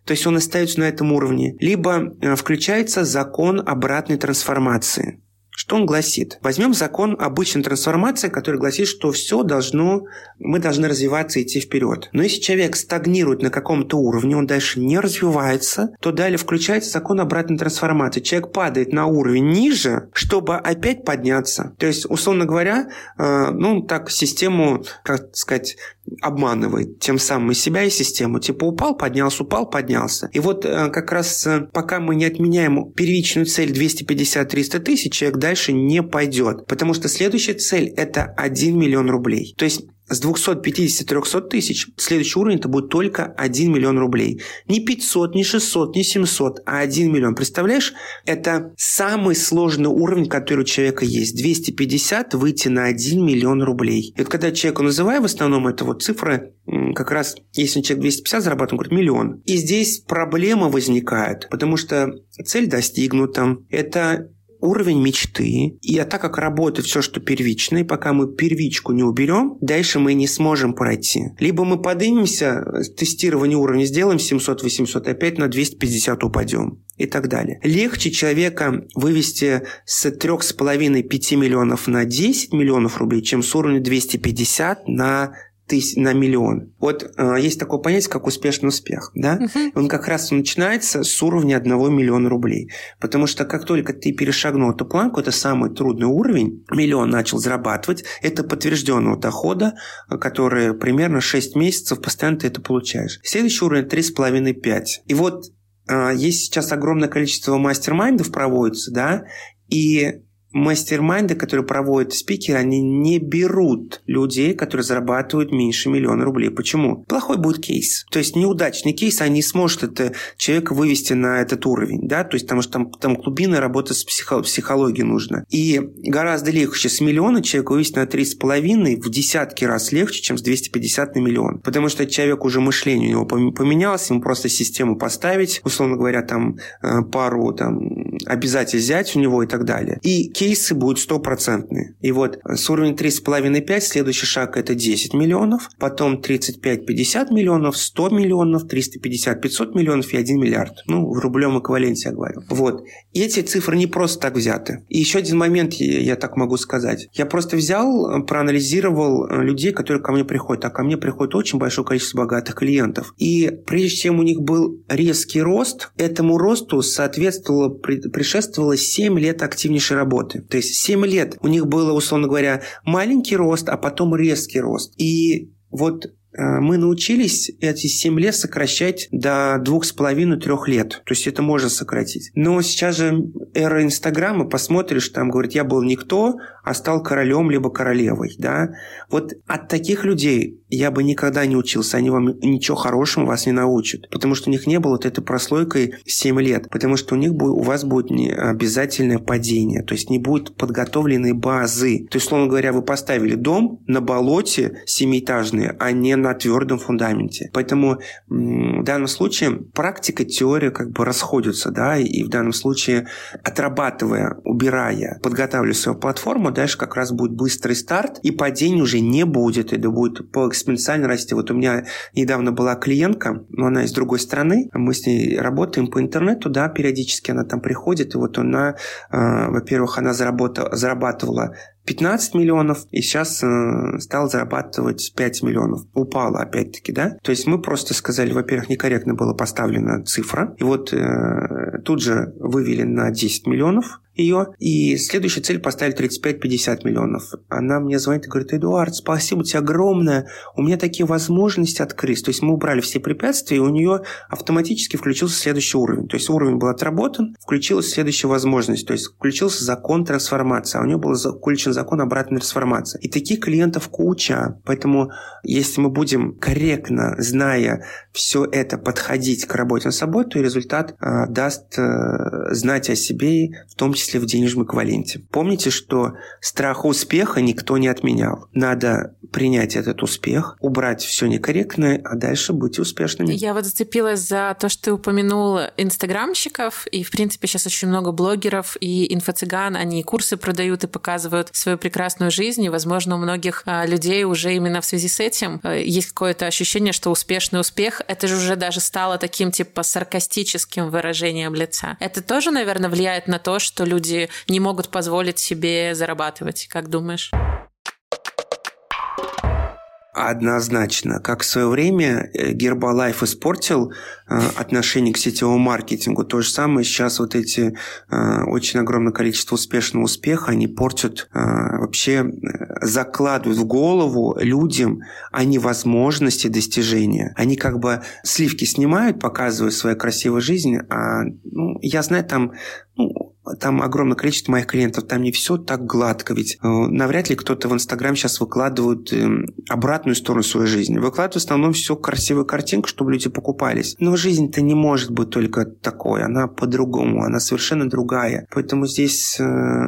то есть он остается на этом уровне, либо э, включается закон обратной трансформации. Что он гласит? Возьмем закон обычной трансформации, который гласит, что все должно, мы должны развиваться и идти вперед. Но если человек стагнирует на каком-то уровне, он дальше не развивается, то далее включается закон обратной трансформации. Человек падает на уровень ниже, чтобы опять подняться. То есть, условно говоря, э, ну, так систему, как сказать, обманывает тем самым и себя, и систему. Типа упал, поднялся, упал, поднялся. И вот э, как раз э, пока мы не отменяем первичную цель 250-300 тысяч, человек дальше не пойдет. Потому что следующая цель – это 1 миллион рублей. То есть с 250-300 тысяч следующий уровень это будет только 1 миллион рублей. Не 500, не 600, не 700, а 1 миллион. Представляешь, это самый сложный уровень, который у человека есть. 250 выйти на 1 миллион рублей. И вот когда человеку называю, в основном это вот цифры, как раз если человек 250 зарабатывает, он говорит миллион. И здесь проблема возникает, потому что цель достигнута. Это уровень мечты. И а так как работает все, что первичное, пока мы первичку не уберем, дальше мы не сможем пройти. Либо мы поднимемся, тестирование уровня сделаем 700-800, опять на 250 упадем и так далее. Легче человека вывести с 3,5-5 миллионов на 10 миллионов рублей, чем с уровня 250 на тысяч на миллион. Вот э, есть такое понятие, как успешный успех. Да? Uh-huh. Он как раз начинается с уровня 1 миллиона рублей. Потому что как только ты перешагнул эту планку, это самый трудный уровень, миллион начал зарабатывать, это подтвержденного дохода, который примерно 6 месяцев постоянно ты это получаешь. Следующий уровень 3,5-5. И вот э, есть сейчас огромное количество мастер-майндов проводится, да, и мастер-майнды, которые проводят спикеры, они не берут людей, которые зарабатывают меньше миллиона рублей. Почему? Плохой будет кейс. То есть неудачный кейс, они не смогут это человека вывести на этот уровень, да, то есть потому что там, там глубинная работа с психо- психологией нужно. И гораздо легче с миллиона человека вывести на 3,5 в десятки раз легче, чем с 250 на миллион. Потому что человек уже мышление у него поменялось, ему просто систему поставить, условно говоря, там э, пару там обязательств взять у него и так далее. И кейсы будут стопроцентные. И вот с уровня 3,5-5 следующий шаг это 10 миллионов, потом 35-50 миллионов, 100 миллионов, 350-500 миллионов и 1 миллиард. Ну, в рублевом эквиваленте я говорю. Вот. И эти цифры не просто так взяты. И еще один момент, я так могу сказать. Я просто взял, проанализировал людей, которые ко мне приходят. А ко мне приходит очень большое количество богатых клиентов. И прежде чем у них был резкий рост, этому росту соответствовало, предшествовало 7 лет активнейшей работы работы. То есть 7 лет у них было, условно говоря, маленький рост, а потом резкий рост. И вот Э, мы научились эти 7 лет сокращать до 2,5-3 лет. То есть это можно сократить. Но сейчас же эра Инстаграма, посмотришь, там говорит, я был никто, а стал королем либо королевой. Да? Вот от таких людей я бы никогда не учился. Они вам ничего хорошего вас не научат. Потому что у них не было вот этой прослойкой 7 лет. Потому что у них у вас будет не обязательное падение. То есть не будет подготовленной базы. То есть, словно говоря, вы поставили дом на болоте семиэтажный, а не на твердом фундаменте. Поэтому в данном случае практика, теория как бы расходятся, да, и в данном случае отрабатывая, убирая, подготавливая свою платформу, дальше как раз будет быстрый старт, и падений уже не будет, это будет по экспоненциально расти. Вот у меня недавно была клиентка, но она из другой страны, мы с ней работаем по интернету, да, периодически она там приходит, и вот она, э, во-первых, она заработала, зарабатывала 15 миллионов, и сейчас э, стал зарабатывать 5 миллионов. Упало опять-таки, да? То есть мы просто сказали, во-первых, некорректно была поставлена цифра, и вот э, тут же вывели на 10 миллионов, ее, и следующая цель поставили 35-50 миллионов. Она мне звонит и говорит, Эдуард, спасибо тебе огромное, у меня такие возможности открылись. То есть мы убрали все препятствия, и у нее автоматически включился следующий уровень. То есть уровень был отработан, включилась следующая возможность, то есть включился закон трансформации, а у нее был включен закон обратной трансформации. И таких клиентов куча, поэтому если мы будем корректно, зная все это, подходить к работе над собой, то и результат э, даст э, знать о себе, в том числе числе в денежном эквиваленте. Помните, что страх успеха никто не отменял. Надо принять этот успех, убрать все некорректное, а дальше быть успешными. Я вот зацепилась за то, что ты упомянул инстаграмщиков, и, в принципе, сейчас очень много блогеров и инфо-цыган, они курсы продают и показывают свою прекрасную жизнь, и, возможно, у многих а, людей уже именно в связи с этим а, есть какое-то ощущение, что успешный успех, это же уже даже стало таким, типа, саркастическим выражением лица. Это тоже, наверное, влияет на то, что люди не могут позволить себе зарабатывать, как думаешь? Однозначно. Как в свое время Гербалайф испортил э, отношение к сетевому маркетингу, то же самое сейчас вот эти э, очень огромное количество успешного успеха, они портят, э, вообще закладывают в голову людям о невозможности достижения. Они как бы сливки снимают, показывают свою красивую жизнь, а ну, я знаю, там ну, там огромное количество моих клиентов, там не все так гладко, ведь э, навряд ли кто-то в Инстаграм сейчас выкладывает э, обратную сторону своей жизни. Выкладывают в основном все красивую картинку, чтобы люди покупались. Но жизнь-то не может быть только такой, она по-другому, она совершенно другая. Поэтому здесь э,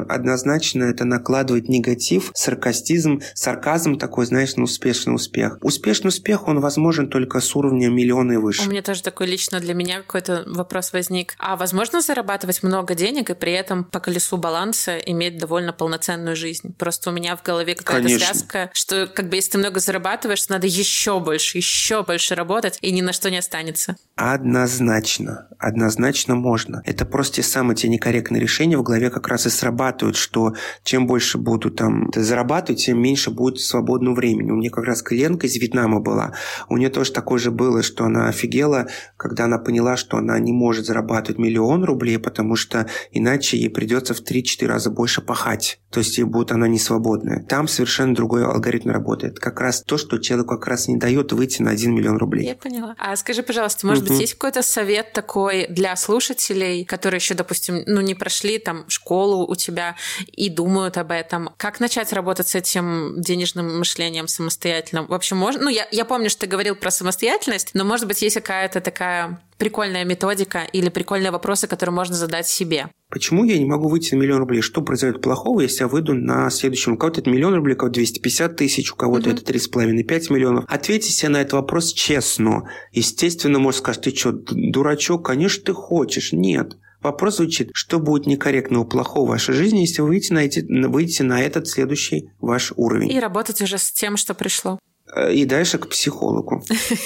однозначно это накладывает негатив, саркастизм, сарказм такой, знаешь, на успешный успех. Успешный успех, он возможен только с уровня миллиона и выше. У меня тоже такой лично для меня какой-то вопрос возник. А возможно зарабатывать много денег и при при этом по колесу баланса иметь довольно полноценную жизнь. Просто у меня в голове какая-то связка, что как бы если ты много зарабатываешь, надо еще больше, еще больше работать, и ни на что не останется. Однозначно. Однозначно можно. Это просто те самые те некорректные решения в голове как раз и срабатывают, что чем больше буду там зарабатывать, тем меньше будет свободного времени. У меня как раз клиентка из Вьетнама была. У нее тоже такое же было, что она офигела, когда она поняла, что она не может зарабатывать миллион рублей, потому что иначе иначе ей придется в 3-4 раза больше пахать. То есть ей будет она не свободная. Там совершенно другой алгоритм работает. Как раз то, что человеку как раз не дает выйти на 1 миллион рублей. Я поняла. А скажи, пожалуйста, может угу. быть, есть какой-то совет такой для слушателей, которые еще, допустим, ну, не прошли там школу у тебя и думают об этом? Как начать работать с этим денежным мышлением самостоятельно? В общем, можно... Ну, я, я помню, что ты говорил про самостоятельность, но, может быть, есть какая-то такая прикольная методика или прикольные вопросы, которые можно задать себе. Почему я не могу выйти на миллион рублей? Что произойдет плохого, если я выйду на следующем? У кого-то это миллион рублей, у кого-то 250 тысяч, у кого-то угу. это 3,5-5 миллионов. Ответьте себе на этот вопрос честно. Естественно, может сказать, ты что, дурачок? Конечно, ты хочешь. Нет. Вопрос звучит, что будет некорректного, плохого в вашей жизни, если вы выйдете на, эти, выйдете на этот следующий ваш уровень. И работать уже с тем, что пришло. Э, и дальше к психологу.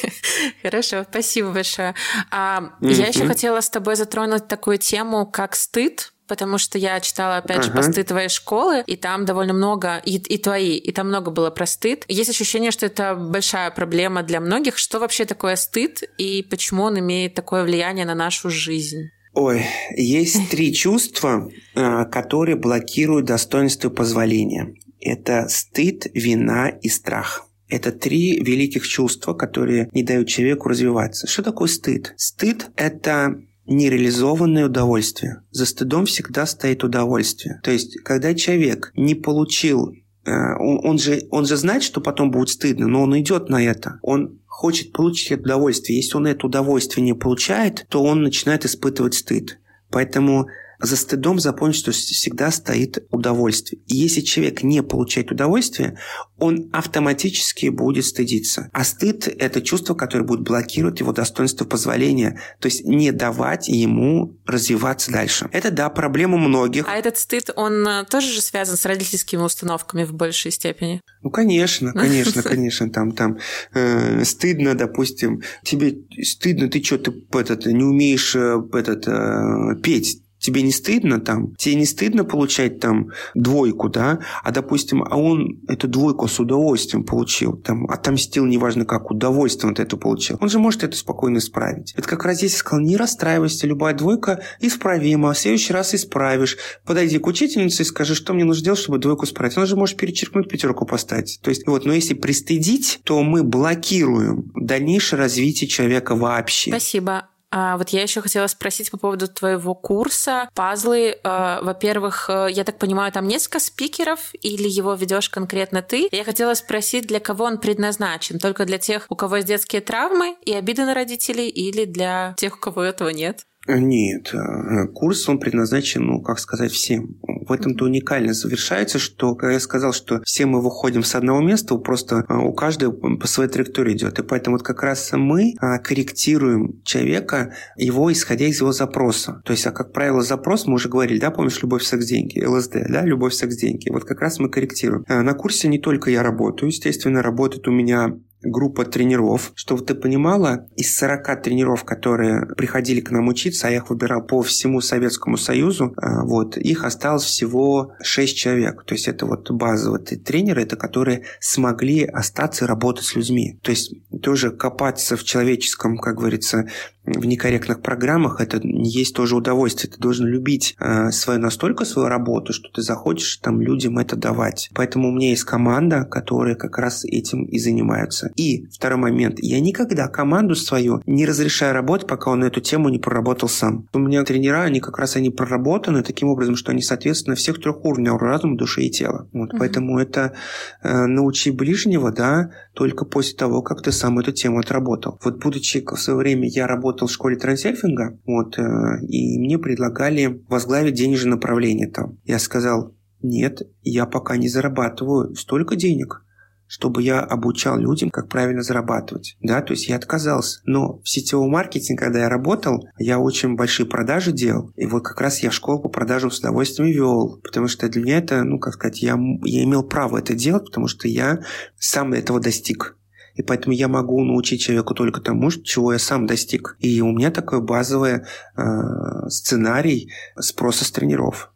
Хорошо, спасибо большое. А, Я еще хотела с тобой затронуть такую тему, как стыд, потому что я читала, опять же, посты твоей школы, и там довольно много, и, и твои, и там много было про стыд. Есть ощущение, что это большая проблема для многих. Что вообще такое стыд, и почему он имеет такое влияние на нашу жизнь? Ой, есть три чувства, а, которые блокируют достоинство позволения. Это стыд, вина и страх. Это три великих чувства, которые не дают человеку развиваться. Что такое стыд? Стыд – это нереализованное удовольствие. За стыдом всегда стоит удовольствие. То есть, когда человек не получил э, он же, он же знает, что потом будет стыдно, но он идет на это. Он хочет получить это удовольствие. Если он это удовольствие не получает, то он начинает испытывать стыд. Поэтому за стыдом запомнить, что всегда стоит удовольствие. И если человек не получает удовольствие, он автоматически будет стыдиться. А стыд – это чувство, которое будет блокировать его достоинство позволения, то есть не давать ему развиваться дальше. Это, да, проблема многих. А этот стыд, он э, тоже же связан с родительскими установками в большей степени? Ну, конечно, конечно, конечно. Там, там э, стыдно, допустим, тебе стыдно, ты что, ты этот, не умеешь э, этот, э, петь, Тебе не стыдно там? Тебе не стыдно получать там двойку, да? А, допустим, а он эту двойку с удовольствием получил, там, отомстил, неважно как, удовольствием вот это получил. Он же может это спокойно исправить. Это как раз здесь я сказал, не расстраивайся, любая двойка исправима, в следующий раз исправишь. Подойди к учительнице и скажи, что мне нужно сделать, чтобы двойку исправить. Она же может перечеркнуть, пятерку поставить. То есть, вот, но если пристыдить, то мы блокируем дальнейшее развитие человека вообще. Спасибо. А, вот я еще хотела спросить по поводу твоего курса. Пазлы, э, во-первых, я так понимаю, там несколько спикеров или его ведешь конкретно ты? Я хотела спросить, для кого он предназначен? Только для тех, у кого есть детские травмы и обиды на родителей, или для тех, у кого этого нет? Нет, э, курс, он предназначен, ну, как сказать, всем. В этом-то уникально завершается, что, когда я сказал, что все мы выходим с одного места, просто э, у каждого по своей траектории идет. И поэтому вот как раз мы э, корректируем человека, его исходя из его запроса. То есть, а как правило, запрос, мы уже говорили, да, помнишь, любовь, секс, деньги, ЛСД, да, любовь, секс, деньги. Вот как раз мы корректируем. На курсе не только я работаю, естественно, работает у меня группа тренеров. Чтобы ты понимала, из 40 тренеров, которые приходили к нам учиться, а я их выбирал по всему Советскому Союзу, а, вот, их осталось всего 6 человек. То есть это вот базовые тренеры, это которые смогли остаться и работать с людьми. То есть тоже копаться в человеческом, как говорится, в некорректных программах, это есть тоже удовольствие. Ты должен любить э, свою настолько свою работу, что ты захочешь там людям это давать. Поэтому у меня есть команда, которая как раз этим и занимаются. И второй момент. Я никогда команду свою не разрешаю работать, пока он эту тему не проработал сам. У меня тренера, они как раз они проработаны таким образом, что они соответственно всех трех уровней разума, души и тела. Вот, угу. Поэтому это э, научи ближнего, да, только после того, как ты сам эту тему отработал. Вот будучи в свое время я работал в школе трансерфинга, вот, э, и мне предлагали возглавить денежное направление там. Я сказал, нет, я пока не зарабатываю столько денег, чтобы я обучал людям, как правильно зарабатывать. Да, то есть я отказался. Но в сетевом маркетинге, когда я работал, я очень большие продажи делал. И вот как раз я школу по продажам с удовольствием вел. Потому что для меня это, ну, как сказать, я, я имел право это делать, потому что я сам этого достиг. И поэтому я могу научить человеку только тому, чего я сам достиг. И у меня такой базовый э, сценарий спроса с тренеров.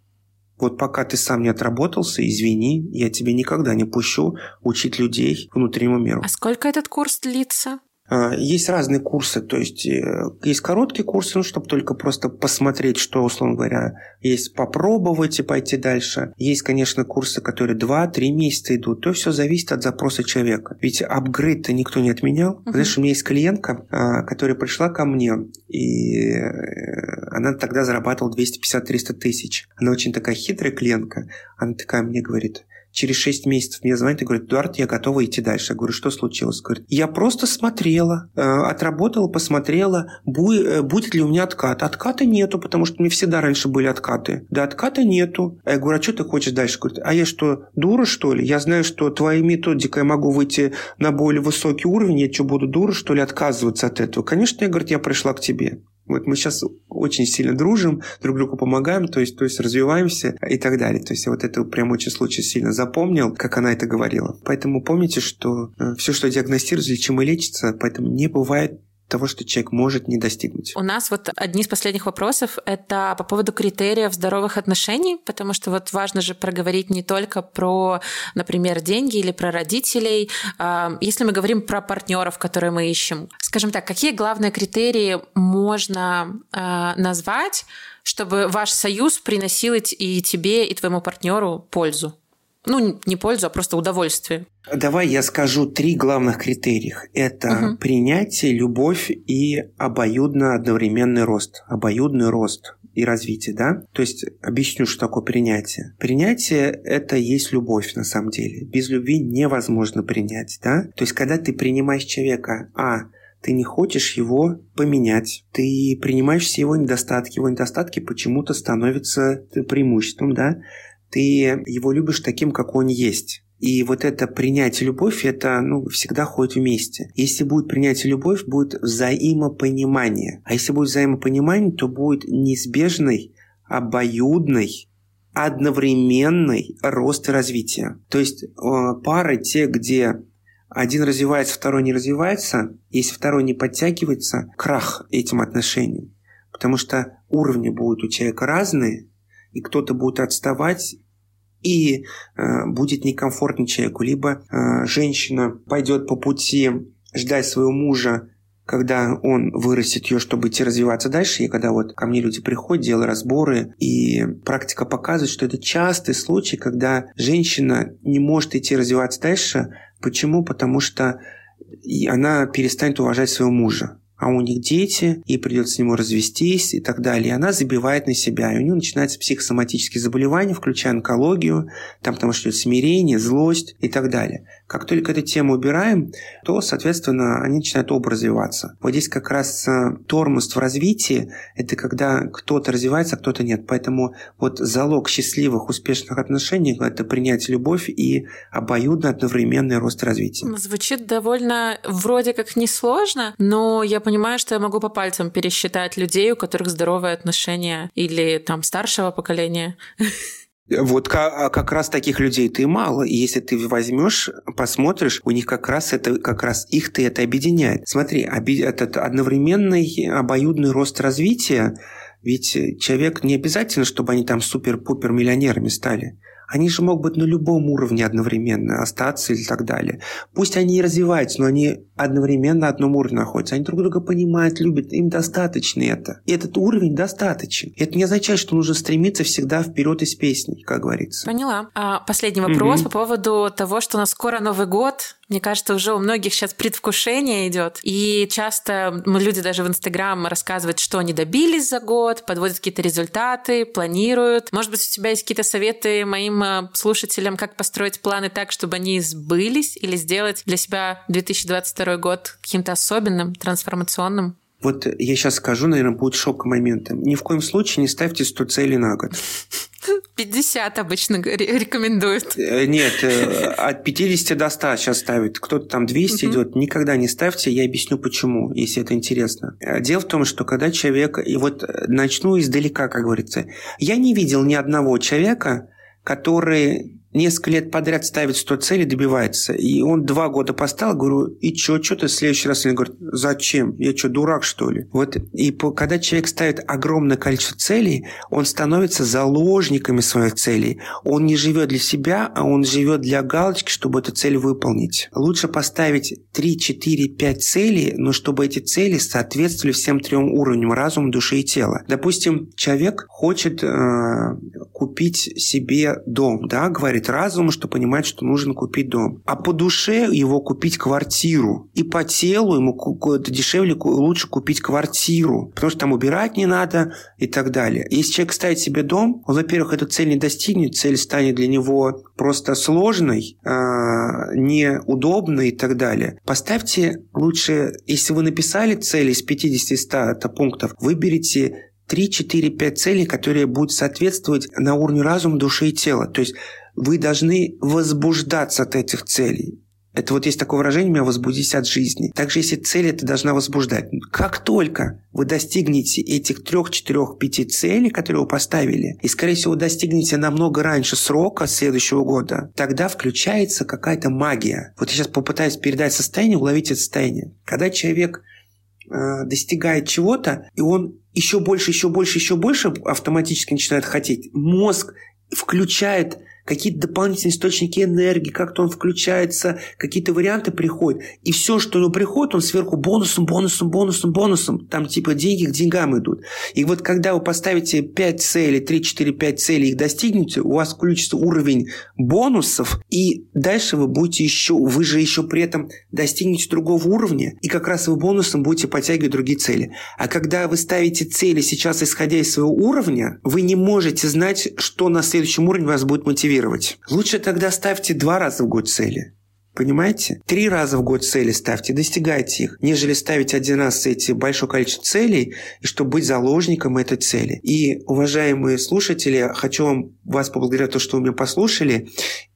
Вот пока ты сам не отработался, извини, я тебе никогда не пущу учить людей внутреннему миру. А сколько этот курс длится? А, есть разные курсы, то есть э, есть короткие курсы, ну, чтобы только просто посмотреть, что, условно говоря, есть попробовать и пойти дальше. Есть, конечно, курсы, которые 2-3 месяца идут. То все зависит от запроса человека. Ведь апгрейд-то никто не отменял. Uh-huh. Знаешь, у меня есть клиентка, а, которая пришла ко мне, и э, она тогда зарабатывала 250-300 тысяч. Она очень такая хитрая клиентка. Она такая мне говорит, через 6 месяцев мне звонит и говорит, Эдуард, я готова идти дальше. Я говорю, что случилось? Говорит, я просто смотрела, э, отработала, посмотрела, э, будет ли у меня откат. Отката нету, потому что у меня всегда раньше были откаты. Да, отката нету. Я говорю, а что ты хочешь дальше? Говорит, а я что, дура, что ли? Я знаю, что твоей методикой я могу выйти на более высокий уровень, я что, буду дура, что ли, отказываться от этого? Конечно, я, говорит, я пришла к тебе. Вот мы сейчас очень сильно дружим, друг другу помогаем, то есть, то есть развиваемся и так далее. То есть я вот это прям очень случай сильно запомнил, как она это говорила. Поэтому помните, что э, все, что диагностируется, лечимо лечится, поэтому не бывает того, что человек может не достигнуть. У нас вот одни из последних вопросов — это по поводу критериев здоровых отношений, потому что вот важно же проговорить не только про, например, деньги или про родителей. А, если мы говорим про партнеров, которые мы ищем, скажем так, какие главные критерии можно а, назвать, чтобы ваш союз приносил и тебе, и твоему партнеру пользу? Ну, не пользу, а просто удовольствие. Давай я скажу три главных критериях. Это угу. принятие, любовь и обоюдно одновременный рост. Обоюдный рост и развитие, да? То есть объясню, что такое принятие. Принятие – это есть любовь на самом деле. Без любви невозможно принять, да? То есть когда ты принимаешь человека, а, ты не хочешь его поменять, ты принимаешь все его недостатки, его недостатки почему-то становятся преимуществом, да? Ты его любишь таким, как он есть. И вот это принятие любовь, это ну, всегда ходит вместе. Если будет принятие любовь, будет взаимопонимание. А если будет взаимопонимание, то будет неизбежный, обоюдный, одновременный рост и развитие. То есть э, пары, те, где один развивается, второй не развивается, если второй не подтягивается, крах этим отношениям. Потому что уровни будут у человека разные, и кто-то будет отставать, и э, будет некомфортно человеку. Либо э, женщина пойдет по пути ждать своего мужа, когда он вырастет ее, чтобы идти развиваться дальше. И когда вот ко мне люди приходят, делают разборы, и практика показывает, что это частый случай, когда женщина не может идти развиваться дальше. Почему? Потому что она перестанет уважать своего мужа а у них дети, ей придется с ним развестись и так далее. И она забивает на себя, и у нее начинаются психосоматические заболевания, включая онкологию, там потому что смирение, злость и так далее. Как только эту тему убираем, то, соответственно, они начинают оба развиваться. Вот здесь как раз э, тормоз в развитии – это когда кто-то развивается, а кто-то нет. Поэтому вот залог счастливых, успешных отношений – это принять любовь и обоюдно одновременный рост развития. Звучит довольно вроде как несложно, но я понимаю, что я могу по пальцам пересчитать людей, у которых здоровые отношения или там старшего поколения. Вот как, а как раз таких людей ты мало. И если ты возьмешь, посмотришь, у них как раз это, как раз их-то это объединяет. Смотри, этот одновременный обоюдный рост развития, ведь человек не обязательно, чтобы они там супер-пупер миллионерами стали. Они же могут быть на любом уровне одновременно, остаться или так далее. Пусть они и развиваются, но они одновременно на одном уровне находятся. Они друг друга понимают, любят, им достаточно это. И этот уровень достаточен. Это не означает, что нужно стремиться всегда вперед из песни, как говорится. Поняла. А последний вопрос угу. по поводу того, что у нас скоро Новый год. Мне кажется, уже у многих сейчас предвкушение идет. И часто люди даже в Инстаграм рассказывают, что они добились за год, подводят какие-то результаты, планируют. Может быть, у тебя есть какие-то советы моим э, слушателям, как построить планы так, чтобы они сбылись или сделать для себя 2022 год каким-то особенным, трансформационным? Вот я сейчас скажу, наверное, будет шок-моментом. Ни в коем случае не ставьте 100 целей на год. 50 обычно рекомендуют. Э, нет, э, от 50 до 100 сейчас ставят. Кто-то там 200 угу. идет. Никогда не ставьте, я объясню почему, если это интересно. Э, дело в том, что когда человек... И вот начну издалека, как говорится. Я не видел ни одного человека, который несколько лет подряд ставит 100 целей, добивается. И он два года поставил, говорю, и что, что ты в следующий раз? Он говорит, зачем? Я что, дурак, что ли? Вот, и по, когда человек ставит огромное количество целей, он становится заложниками своих целей. Он не живет для себя, а он живет для галочки, чтобы эту цель выполнить. Лучше поставить 3, 4, 5 целей, но чтобы эти цели соответствовали всем трем уровням разума, души и тела. Допустим, человек хочет э, купить себе дом, да, говорит, говорит разуму, что понимает, что нужно купить дом. А по душе его купить квартиру. И по телу ему дешевле, лучше купить квартиру. Потому что там убирать не надо и так далее. Если человек ставит себе дом, он, во-первых, эту цель не достигнет, цель станет для него просто сложной, а, неудобной и так далее. Поставьте лучше, если вы написали цели из 50-100 пунктов, выберите 3, 4, 5 целей, которые будут соответствовать на уровне разума, души и тела. То есть вы должны возбуждаться от этих целей. Это вот есть такое выражение «меня возбудись от жизни». Также если цель это должна возбуждать. Как только вы достигнете этих трех, четырех, пяти целей, которые вы поставили, и, скорее всего, достигнете намного раньше срока следующего года, тогда включается какая-то магия. Вот я сейчас попытаюсь передать состояние, уловить это состояние. Когда человек э, достигает чего-то, и он еще больше, еще больше, еще больше автоматически начинает хотеть, мозг включает какие-то дополнительные источники энергии, как-то он включается, какие-то варианты приходят. И все, что оно приходит, он сверху бонусом, бонусом, бонусом, бонусом. Там типа деньги к деньгам идут. И вот когда вы поставите 5 целей, 3, 4, 5 целей, их достигнете, у вас включится уровень бонусов, и дальше вы будете еще, вы же еще при этом достигнете другого уровня, и как раз вы бонусом будете подтягивать другие цели. А когда вы ставите цели сейчас, исходя из своего уровня, вы не можете знать, что на следующем уровне вас будет мотивировать мотивировать. Лучше тогда ставьте два раза в год цели. Понимаете? Три раза в год цели ставьте, достигайте их, нежели ставить один раз эти большое количество целей, и чтобы быть заложником этой цели. И, уважаемые слушатели, хочу вам, вас поблагодарить за то, что вы меня послушали.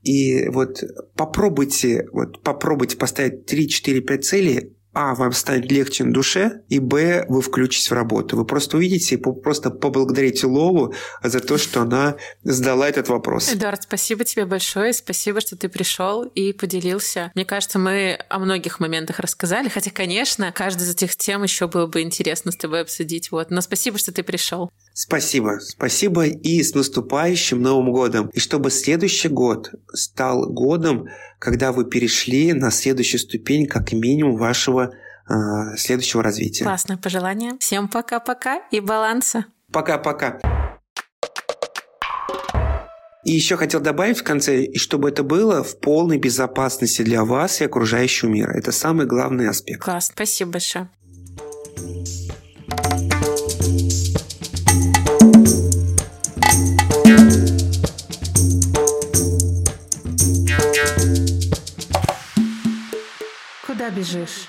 И вот попробуйте, вот попробуйте поставить 3, 4, 5 целей, а, вам станет легче на душе, и Б, вы включитесь в работу. Вы просто увидите и просто поблагодарите Лолу за то, что она задала этот вопрос. Эдуард, спасибо тебе большое, спасибо, что ты пришел и поделился. Мне кажется, мы о многих моментах рассказали, хотя, конечно, каждую из этих тем еще было бы интересно с тобой обсудить. Вот. Но спасибо, что ты пришел. Спасибо. Спасибо и с наступающим Новым годом. И чтобы следующий год стал годом, когда вы перешли на следующую ступень как минимум вашего э, следующего развития. Классное пожелание. Всем пока-пока и баланса. Пока-пока. И еще хотел добавить в конце, и чтобы это было в полной безопасности для вас и окружающего мира. Это самый главный аспект. Класс, спасибо большое. Куда бежишь?